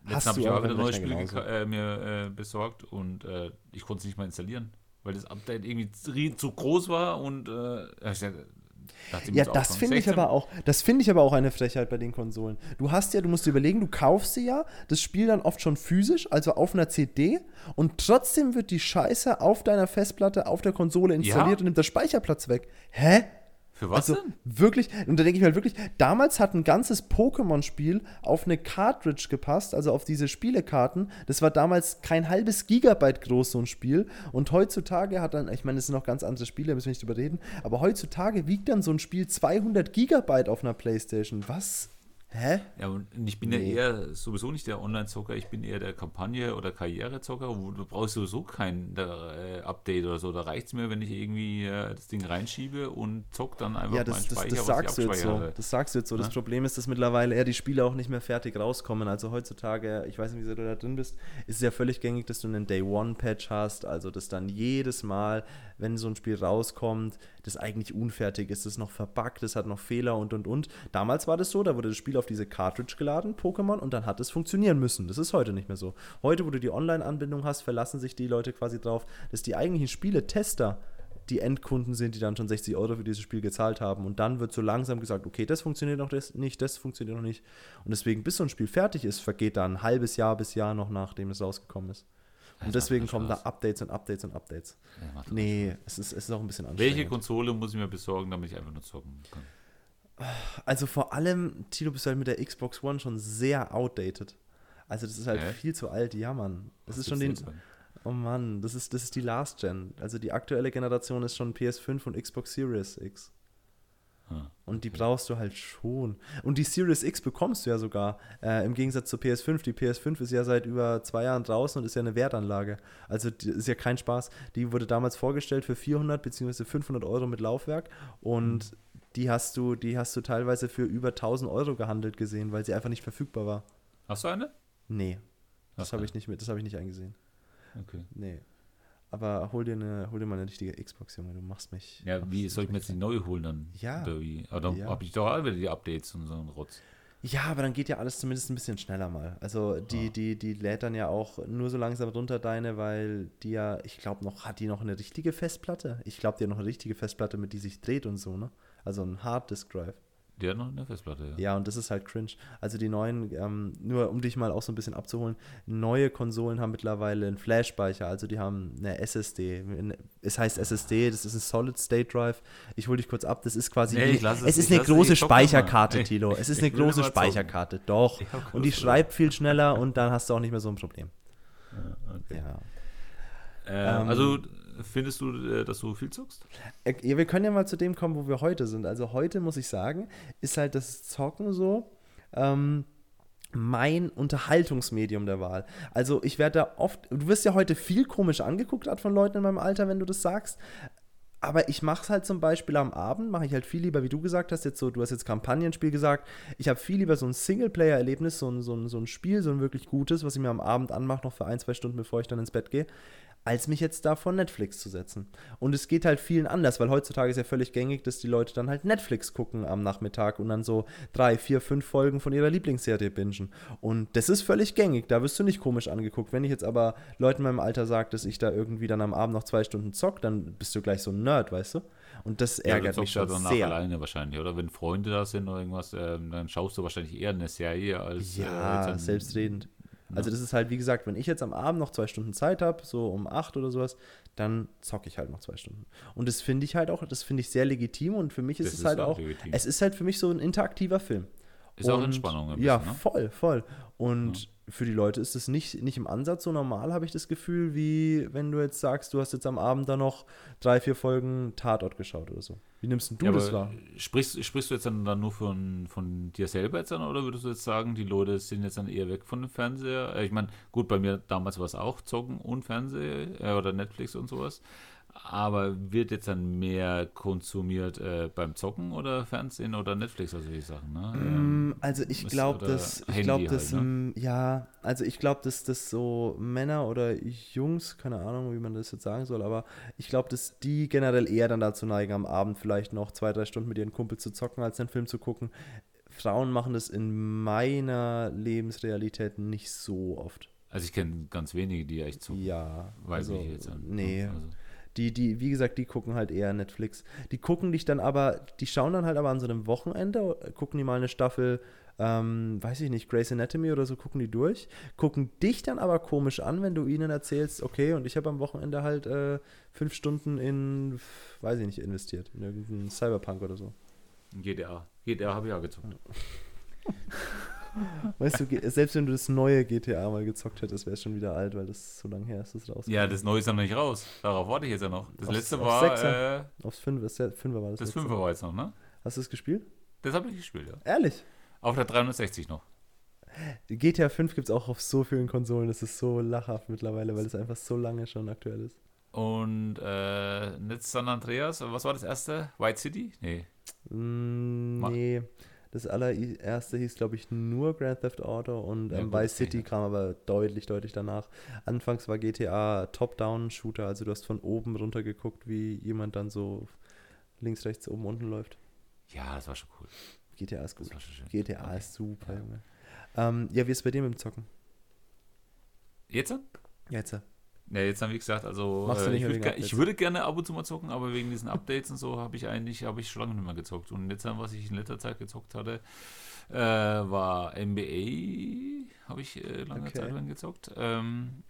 letztens habe ich auch wieder einen neue Rechner Spiele genauso? geka- äh, mir äh, besorgt und äh, ich konnte es nicht mal installieren, weil das Update irgendwie zu, groß war und äh, Ja, das finde ich 16 aber auch, das finde ich aber auch eine Frechheit bei den Konsolen. Du hast ja, du musst dir überlegen, du kaufst sie ja, das Spiel dann oft schon physisch, also auf einer CD und trotzdem wird die Scheiße auf deiner Festplatte auf der Konsole installiert Ja. und nimmt der Speicherplatz weg. Hä? Für was also denn? wirklich, und da denke ich mir halt wirklich, damals hat ein ganzes Pokémon-Spiel auf eine Cartridge gepasst, also auf diese Spielekarten. Das war damals kein halbes Gigabyte groß, so ein Spiel. Und heutzutage hat dann, ich meine, es sind noch ganz andere Spiele, müssen wir nicht drüber reden, aber heutzutage wiegt dann so ein Spiel 200 Gigabyte auf einer Playstation. Was? Hä? Ja, und ich bin Nee. ja eher sowieso nicht der Online-Zocker, ich bin eher der Kampagne- oder Karrierezocker, wo du brauchst sowieso kein äh, Update oder so. Da reicht es mir, wenn ich irgendwie äh, das Ding reinschiebe und zock dann einfach Ja, das, meinen das, Speicher, das sagst du jetzt so. Das sagst du jetzt so. Das Ja? Problem ist, dass mittlerweile eher die Spiele auch nicht mehr fertig rauskommen. Also heutzutage, ich weiß nicht, wie du da drin bist, ist es ja völlig gängig, dass du einen Day-One-Patch hast. Also, dass dann jedes Mal, wenn so ein Spiel rauskommt, das eigentlich unfertig ist, das ist noch verbuggt, das hat noch Fehler und und und. Damals war das so, da wurde das Spiel auf diese Cartridge geladen, Pokémon, und dann hat es funktionieren müssen. Das ist heute nicht mehr so. Heute, wo du die Online-Anbindung hast, verlassen sich die Leute quasi drauf, dass die eigentlichen Spiele-Tester die Endkunden sind, die dann schon 60 Euro für dieses Spiel gezahlt haben. Und dann wird so langsam gesagt, okay, das funktioniert noch nicht, das funktioniert noch nicht. Und deswegen, bis so ein Spiel fertig ist, vergeht da ein halbes Jahr bis Jahr noch, nachdem es rausgekommen ist. Und deswegen kommen da. Updates und Updates und Updates. Ja, Nee, es ist, es ist auch ein bisschen anstrengend. Welche Konsole muss ich mir besorgen, damit ich einfach nur zocken kann? Also vor allem, Tilo, bist du halt mit der Xbox One schon sehr outdated. Also das ist halt Hä? viel zu alt, ja Mann. Das Was ist schon den, oh Mann, das ist, das ist die Last Gen. Also die aktuelle Generation ist schon PS5 und Xbox Series X. Ah, Und die brauchst du halt schon. Und die Series X bekommst du ja sogar. Äh, Im Gegensatz zur PS5. Die PS5 ist ja seit über zwei Jahren draußen und ist ja eine Wertanlage. Also ist ja kein Spaß. Die wurde damals vorgestellt für 400 bzw. 500 Euro mit Laufwerk. Und die hast du, die hast du teilweise für über 1000 Euro gehandelt gesehen, weil sie einfach nicht verfügbar war. Hast du eine? Nee, das habe ich nicht mit, das habe ich nicht eingesehen. Okay. Nee. Aber hol dir, eine, hol dir mal eine richtige Xbox, Junge. Du machst mich. Ja, machst wie soll ich mir jetzt die neue holen dann? Ja. Oder wie? Aber dann Ja. habe ich doch auch wieder die Updates und so einen Rotz. Ja, aber dann geht ja alles zumindest ein bisschen schneller mal. Also die, Ah. die, die lädt dann ja auch nur so langsam runter deine, weil die ja, ich glaube noch, hat die noch eine richtige Festplatte? Ich glaube, die hat noch eine richtige Festplatte, mit die sich dreht und so, ne? Also ein Hard Disk Drive. Die hat noch eine Festplatte, ja. Ja, und das ist halt cringe. Also die neuen, ähm, nur um dich mal auch so ein bisschen abzuholen, neue Konsolen haben mittlerweile einen Flash-Speicher, also die haben eine SSD. Es heißt SSD, das ist ein Solid State Drive. Ich hole dich kurz ab, das ist quasi, Nee, es- es ist eine große. Speicherkarte, [laughs] Ich- Tilo. Es ist eine große. Speicherkarte, doch. Und die schreibt viel schneller [laughs] und dann hast du auch nicht mehr so ein Problem. Ja, okay. Ja. Äh, Ähm, also findest du, äh, dass du viel zockst? Äh, Ja, wir können ja mal zu dem kommen, wo wir heute sind. Also heute muss ich sagen, ist halt das Zocken so ähm, mein Unterhaltungsmedium der Wahl. Also ich werde da oft, du wirst ja heute viel komisch angeguckt gerade von Leuten in meinem Alter, wenn du das sagst. Aber ich mache es halt zum Beispiel am Abend, mache ich halt viel lieber, wie du gesagt hast, jetzt so, du hast jetzt Kampagnenspiel gesagt, ich habe viel lieber so ein Singleplayer-Erlebnis, so ein, so, ein, so ein Spiel, so ein wirklich gutes, was ich mir am Abend anmache, noch für ein, zwei Stunden, bevor ich dann ins Bett gehe, als mich jetzt da vor Netflix zu setzen. Und es geht halt vielen anders, weil heutzutage ist ja völlig gängig, dass die Leute dann halt Netflix gucken am Nachmittag und dann so drei, vier, fünf Folgen von ihrer Lieblingsserie bingen. Und das ist völlig gängig, da wirst du nicht komisch angeguckt. Wenn ich jetzt aber Leuten in meinem Alter sage, dass ich da irgendwie dann am Abend noch zwei Stunden zock, dann bist du gleich so ein Nerd, weißt du? Und das Ja, ärgert mich ja schon danach sehr. alleine wahrscheinlich, oder? Wenn Freunde da sind oder irgendwas, ähm, dann schaust du wahrscheinlich eher eine Serie als Ja, äh, als selbstredend. Also das ist halt, wie gesagt, wenn ich jetzt am Abend noch zwei Stunden Zeit habe, so um acht oder sowas, dann zocke ich halt noch zwei Stunden. Und das finde ich halt auch, das finde ich sehr legitim und für mich ist Das es ist halt auch auch, legitim. es ist halt für mich so ein interaktiver Film. Ist auch Und- Entspannung ein Ja, bisschen, ne? voll, voll. Und für die Leute ist es nicht, nicht im Ansatz so normal, habe ich das Gefühl, wie wenn du jetzt sagst, du hast jetzt am Abend dann noch drei, vier Folgen Tatort geschaut oder so. Wie nimmst denn du Ja, das wahr? Sprichst, sprichst du jetzt dann, dann nur von, von dir selber jetzt an oder würdest du jetzt sagen, die Leute sind jetzt dann eher weg von dem Fernseher? Äh, Ich meine, gut, bei mir damals war es auch Zocken und Fernseher äh, oder Netflix und sowas. Aber wird jetzt dann mehr konsumiert äh, beim Zocken oder Fernsehen oder Netflix oder solche Sachen? Ne? Mm, also ich glaube, dass ich glaube, halt, dass ne? mm, ja, also ich glaube, dass das so Männer oder Jungs, keine Ahnung, wie man das jetzt sagen soll, aber ich glaube, dass die generell eher dann dazu neigen, am Abend vielleicht noch zwei, drei Stunden mit ihren Kumpels zu zocken, als einen Film zu gucken. Frauen machen das in meiner Lebensrealität nicht so oft. Also ich kenne ganz wenige, die echt zocken. Ja, Weiß also, ich jetzt. an. nee, Also, Die, die, wie gesagt, die gucken halt eher Netflix. Die gucken dich dann aber, die schauen dann halt aber an so einem Wochenende, gucken die mal eine Staffel, ähm, weiß ich nicht, Grey's Anatomy oder so, gucken die durch, gucken dich dann aber komisch an, wenn du ihnen erzählst, okay, und ich habe am Wochenende halt äh, fünf Stunden in, weiß ich nicht, investiert, in irgendeinen Cyberpunk oder so. GTA. GTA habe ich auch gezockt. [laughs] Weißt du, selbst wenn du das neue GTA mal gezockt hättest, wäre es schon wieder alt, weil das so lange her ist, dass es rauskommt. Ja, das Neue ist noch nicht raus. Darauf warte ich jetzt ja noch. Das Aufs- letzte aufs war, Sechser. äh, Aufs Fünfer, das Fünfer war das. das letzte. Fünfer war jetzt noch, ne? Hast du es gespielt? Das habe ich gespielt, ja. Ehrlich? Auf der 360 noch. GTA 5 gibt es auch auf so vielen Konsolen, das ist so lachhaft mittlerweile, weil es einfach so lange schon aktuell ist. Und äh, jetzt San Andreas, was war das erste? White City? Nee. Mm, nee, das allererste hieß, glaube ich, nur Grand Theft Auto und ähm, Vice City kam aber deutlich, deutlich danach. Anfangs war GTA Top-Down-Shooter, also du hast von oben runter geguckt, wie jemand dann so links, rechts, oben, unten läuft. Ja, das war schon cool. GTA ist gut. Das war schon schön. GTA Okay. ist super, Ja. Junge. Ähm, ja, wie ist es bei dir mit dem Zocken? Jetzt? Jetzt. Ja. Ja, jetzt haben wir gesagt, also äh, ich, mehr würd, wegen ge- Updates? ich würde gerne ab und zu mal zocken, aber wegen diesen Updates und so habe ich eigentlich, habe ich schon lange nicht mehr gezockt. Und jetzt, was ich in letzter Zeit gezockt hatte, äh, war NBA, habe ich äh, lange Okay. Zeit lang gezockt. Ähm,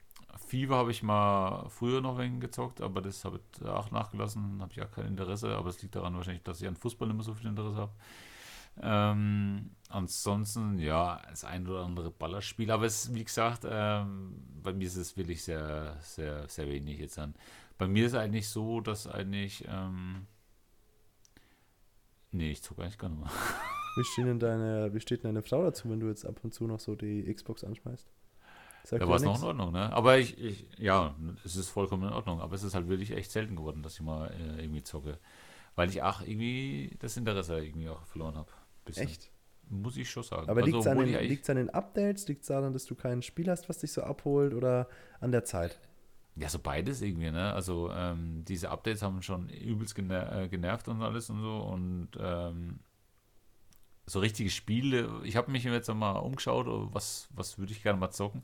FIFA habe ich mal früher noch wegen gezockt, aber das habe ich auch nachgelassen, habe ich auch kein Interesse, aber es liegt daran wahrscheinlich, dass ich an Fußball nicht mehr so viel Interesse habe. Ähm, ansonsten, ja, das ein oder andere Ballerspiel, aber es, wie gesagt, ähm, bei mir ist es wirklich sehr, sehr, sehr wenig jetzt an. Bei mir ist es eigentlich so, dass eigentlich, ähm, nee, ich zocke eigentlich gar nicht mehr. [laughs] Wie, steht denn deine, wie steht denn deine Frau dazu, wenn du jetzt ab und zu noch so die Xbox anschmeißt? Sagt Da war es noch in Ordnung, ne? Aber ich, ich, ja, es ist vollkommen in Ordnung, aber es ist halt wirklich echt selten geworden, dass ich mal äh, irgendwie zocke. Weil ich auch irgendwie das Interesse irgendwie auch verloren habe. Echt? Muss ich schon sagen. Aber Also, liegt es an, den- an den Updates? Liegt es daran, dass du kein Spiel hast, was dich so abholt oder an der Zeit? Ja, so beides irgendwie, ne? Also ähm, diese Updates haben schon übelst gener äh, genervt und alles und so und ähm, so richtige Spiele, ich habe mich jetzt mal umgeschaut, oh, was, was würde ich gerne mal zocken.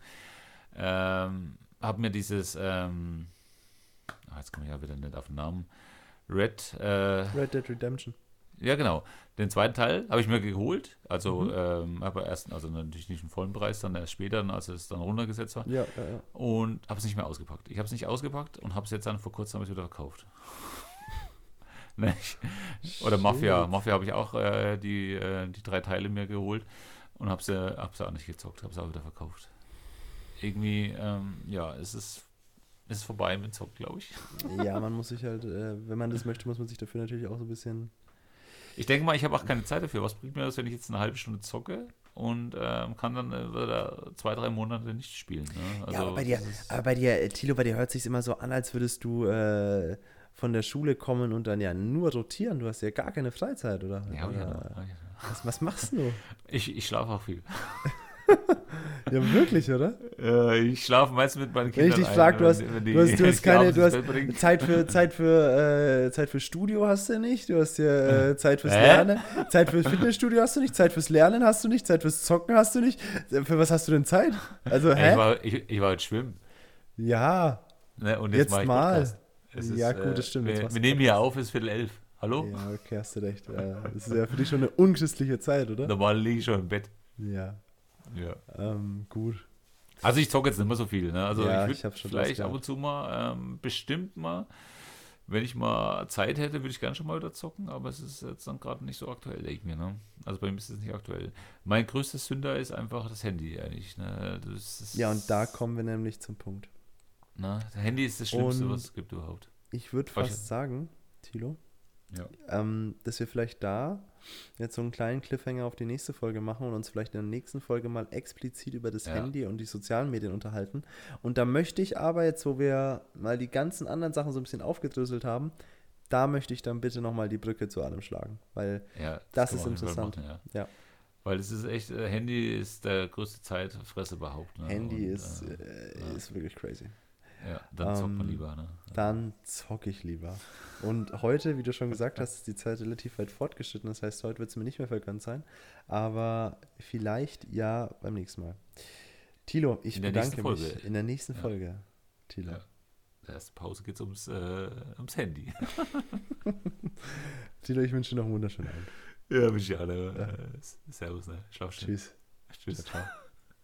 Ähm, habe mir dieses, ähm, ah, jetzt komme ich ja wieder nicht auf den Namen, Red, äh, Red Dead Redemption. Ja genau, den zweiten Teil habe ich mir geholt, also Mhm. ähm, aber erst, also natürlich nicht im vollen Preis, dann erst später, als es dann runtergesetzt war Ja, ja, ja. und habe es nicht mehr ausgepackt. Ich habe es nicht ausgepackt und habe es jetzt dann vor kurzem hab wieder verkauft. [laughs] ne, oder Mafia. Mafia habe ich auch äh, die, äh, die drei Teile mir geholt und habe sie, hab sie auch nicht gezockt, habe sie auch wieder verkauft. Irgendwie, ähm, ja, es ist, es ist vorbei mit Zock, glaube ich. Ja, man muss sich halt, äh, wenn man das möchte, muss man sich dafür natürlich auch so ein bisschen. Ich denke mal, ich habe auch keine Zeit dafür. Was bringt mir das, wenn ich jetzt eine halbe Stunde zocke und ähm, kann dann äh, zwei, drei Monate nicht spielen? Ne? ja, aber bei dir, aber bei dir, äh, Tilo, bei dir hört sich immer so an, als würdest du äh, von der Schule kommen und dann ja nur rotieren. Du hast ja gar keine Freizeit, oder? ja, ja oder ja noch. was, was machst du? [laughs] Ich, ich schlafe auch viel. [laughs] [laughs] Ja, wirklich, oder? Äh, ich schlafe meistens mit meinen Wenn Kindern. ich dich frage, du hast, wenn- wenn du hast, du hast [laughs] keine, du hast. Zeit für, Zeit für, äh, Zeit für Studio hast du nicht, du hast ja äh, Zeit fürs Hä? Lernen, Zeit für Fitnessstudio hast du nicht, Zeit fürs Lernen hast du nicht, Zeit fürs Zocken hast du nicht. Für was hast du denn Zeit? Also, Ja, Ich hä? war, ich, ich war heute schwimmen. Ja, Ne? Und Jetzt jetzt, mal. Ja, gut, das stimmt, jetzt Wir, wir nehmen hier auf, es ist Viertel elf. Hallo? ja, okay, hast du recht. Das ist ja für dich schon eine unchristliche Zeit, oder? Normal liege ich schon im Bett. Ja, Ja. ähm, gut. Also ich zocke jetzt nicht mehr so viel. Ne? Also Ja, ich würde vielleicht ab und zu mal, ähm, bestimmt mal, wenn ich mal Zeit hätte, würde ich gerne schon mal wieder zocken, aber es ist jetzt dann gerade nicht so aktuell, denke ich mir. Ne? Also bei mir ist es nicht aktuell. Mein größter Sünder ist einfach das Handy eigentlich. Ne? Das ist, Ja, und da kommen wir nämlich zum Punkt. Das Handy ist das Schlimmste, Und- was es gibt überhaupt. Ich würde fast sagen, Tilo, Ja. ähm, dass wir vielleicht da jetzt so einen kleinen Cliffhanger auf die nächste Folge machen und uns vielleicht in der nächsten Folge mal explizit über das Ja. Handy und die sozialen Medien unterhalten. Und da möchte ich aber jetzt, wo wir mal die ganzen anderen Sachen so ein bisschen aufgedröselt haben, da möchte ich dann bitte nochmal die Brücke zu allem schlagen, weil Ja, Das kann ist interessant. machen, ja. Ja. Weil es ist echt, äh, Handy ist der größte Zeitfresser überhaupt. Ne? Handy Und, ist, äh, äh, ist wirklich crazy. Ja, dann zockt man ähm, lieber. Ne? Dann zocke ich lieber. Und heute, wie du schon gesagt hast, ist die Zeit relativ weit fortgeschritten. Das heißt, heute wird es mir nicht mehr vergönnt sein. Aber vielleicht ja beim nächsten Mal. Tilo, ich bedanke mich in der nächsten Ja. Folge. Tilo. Ja. In der ersten Pause geht es ums, äh, ums Handy. [laughs] Tilo, ich wünsche dir noch einen wunderschönen Abend. ja, wünsche ich alle. Äh, Servus, ne? Schlaf schön. Tschüss. Tschüss. Ciao, ciao.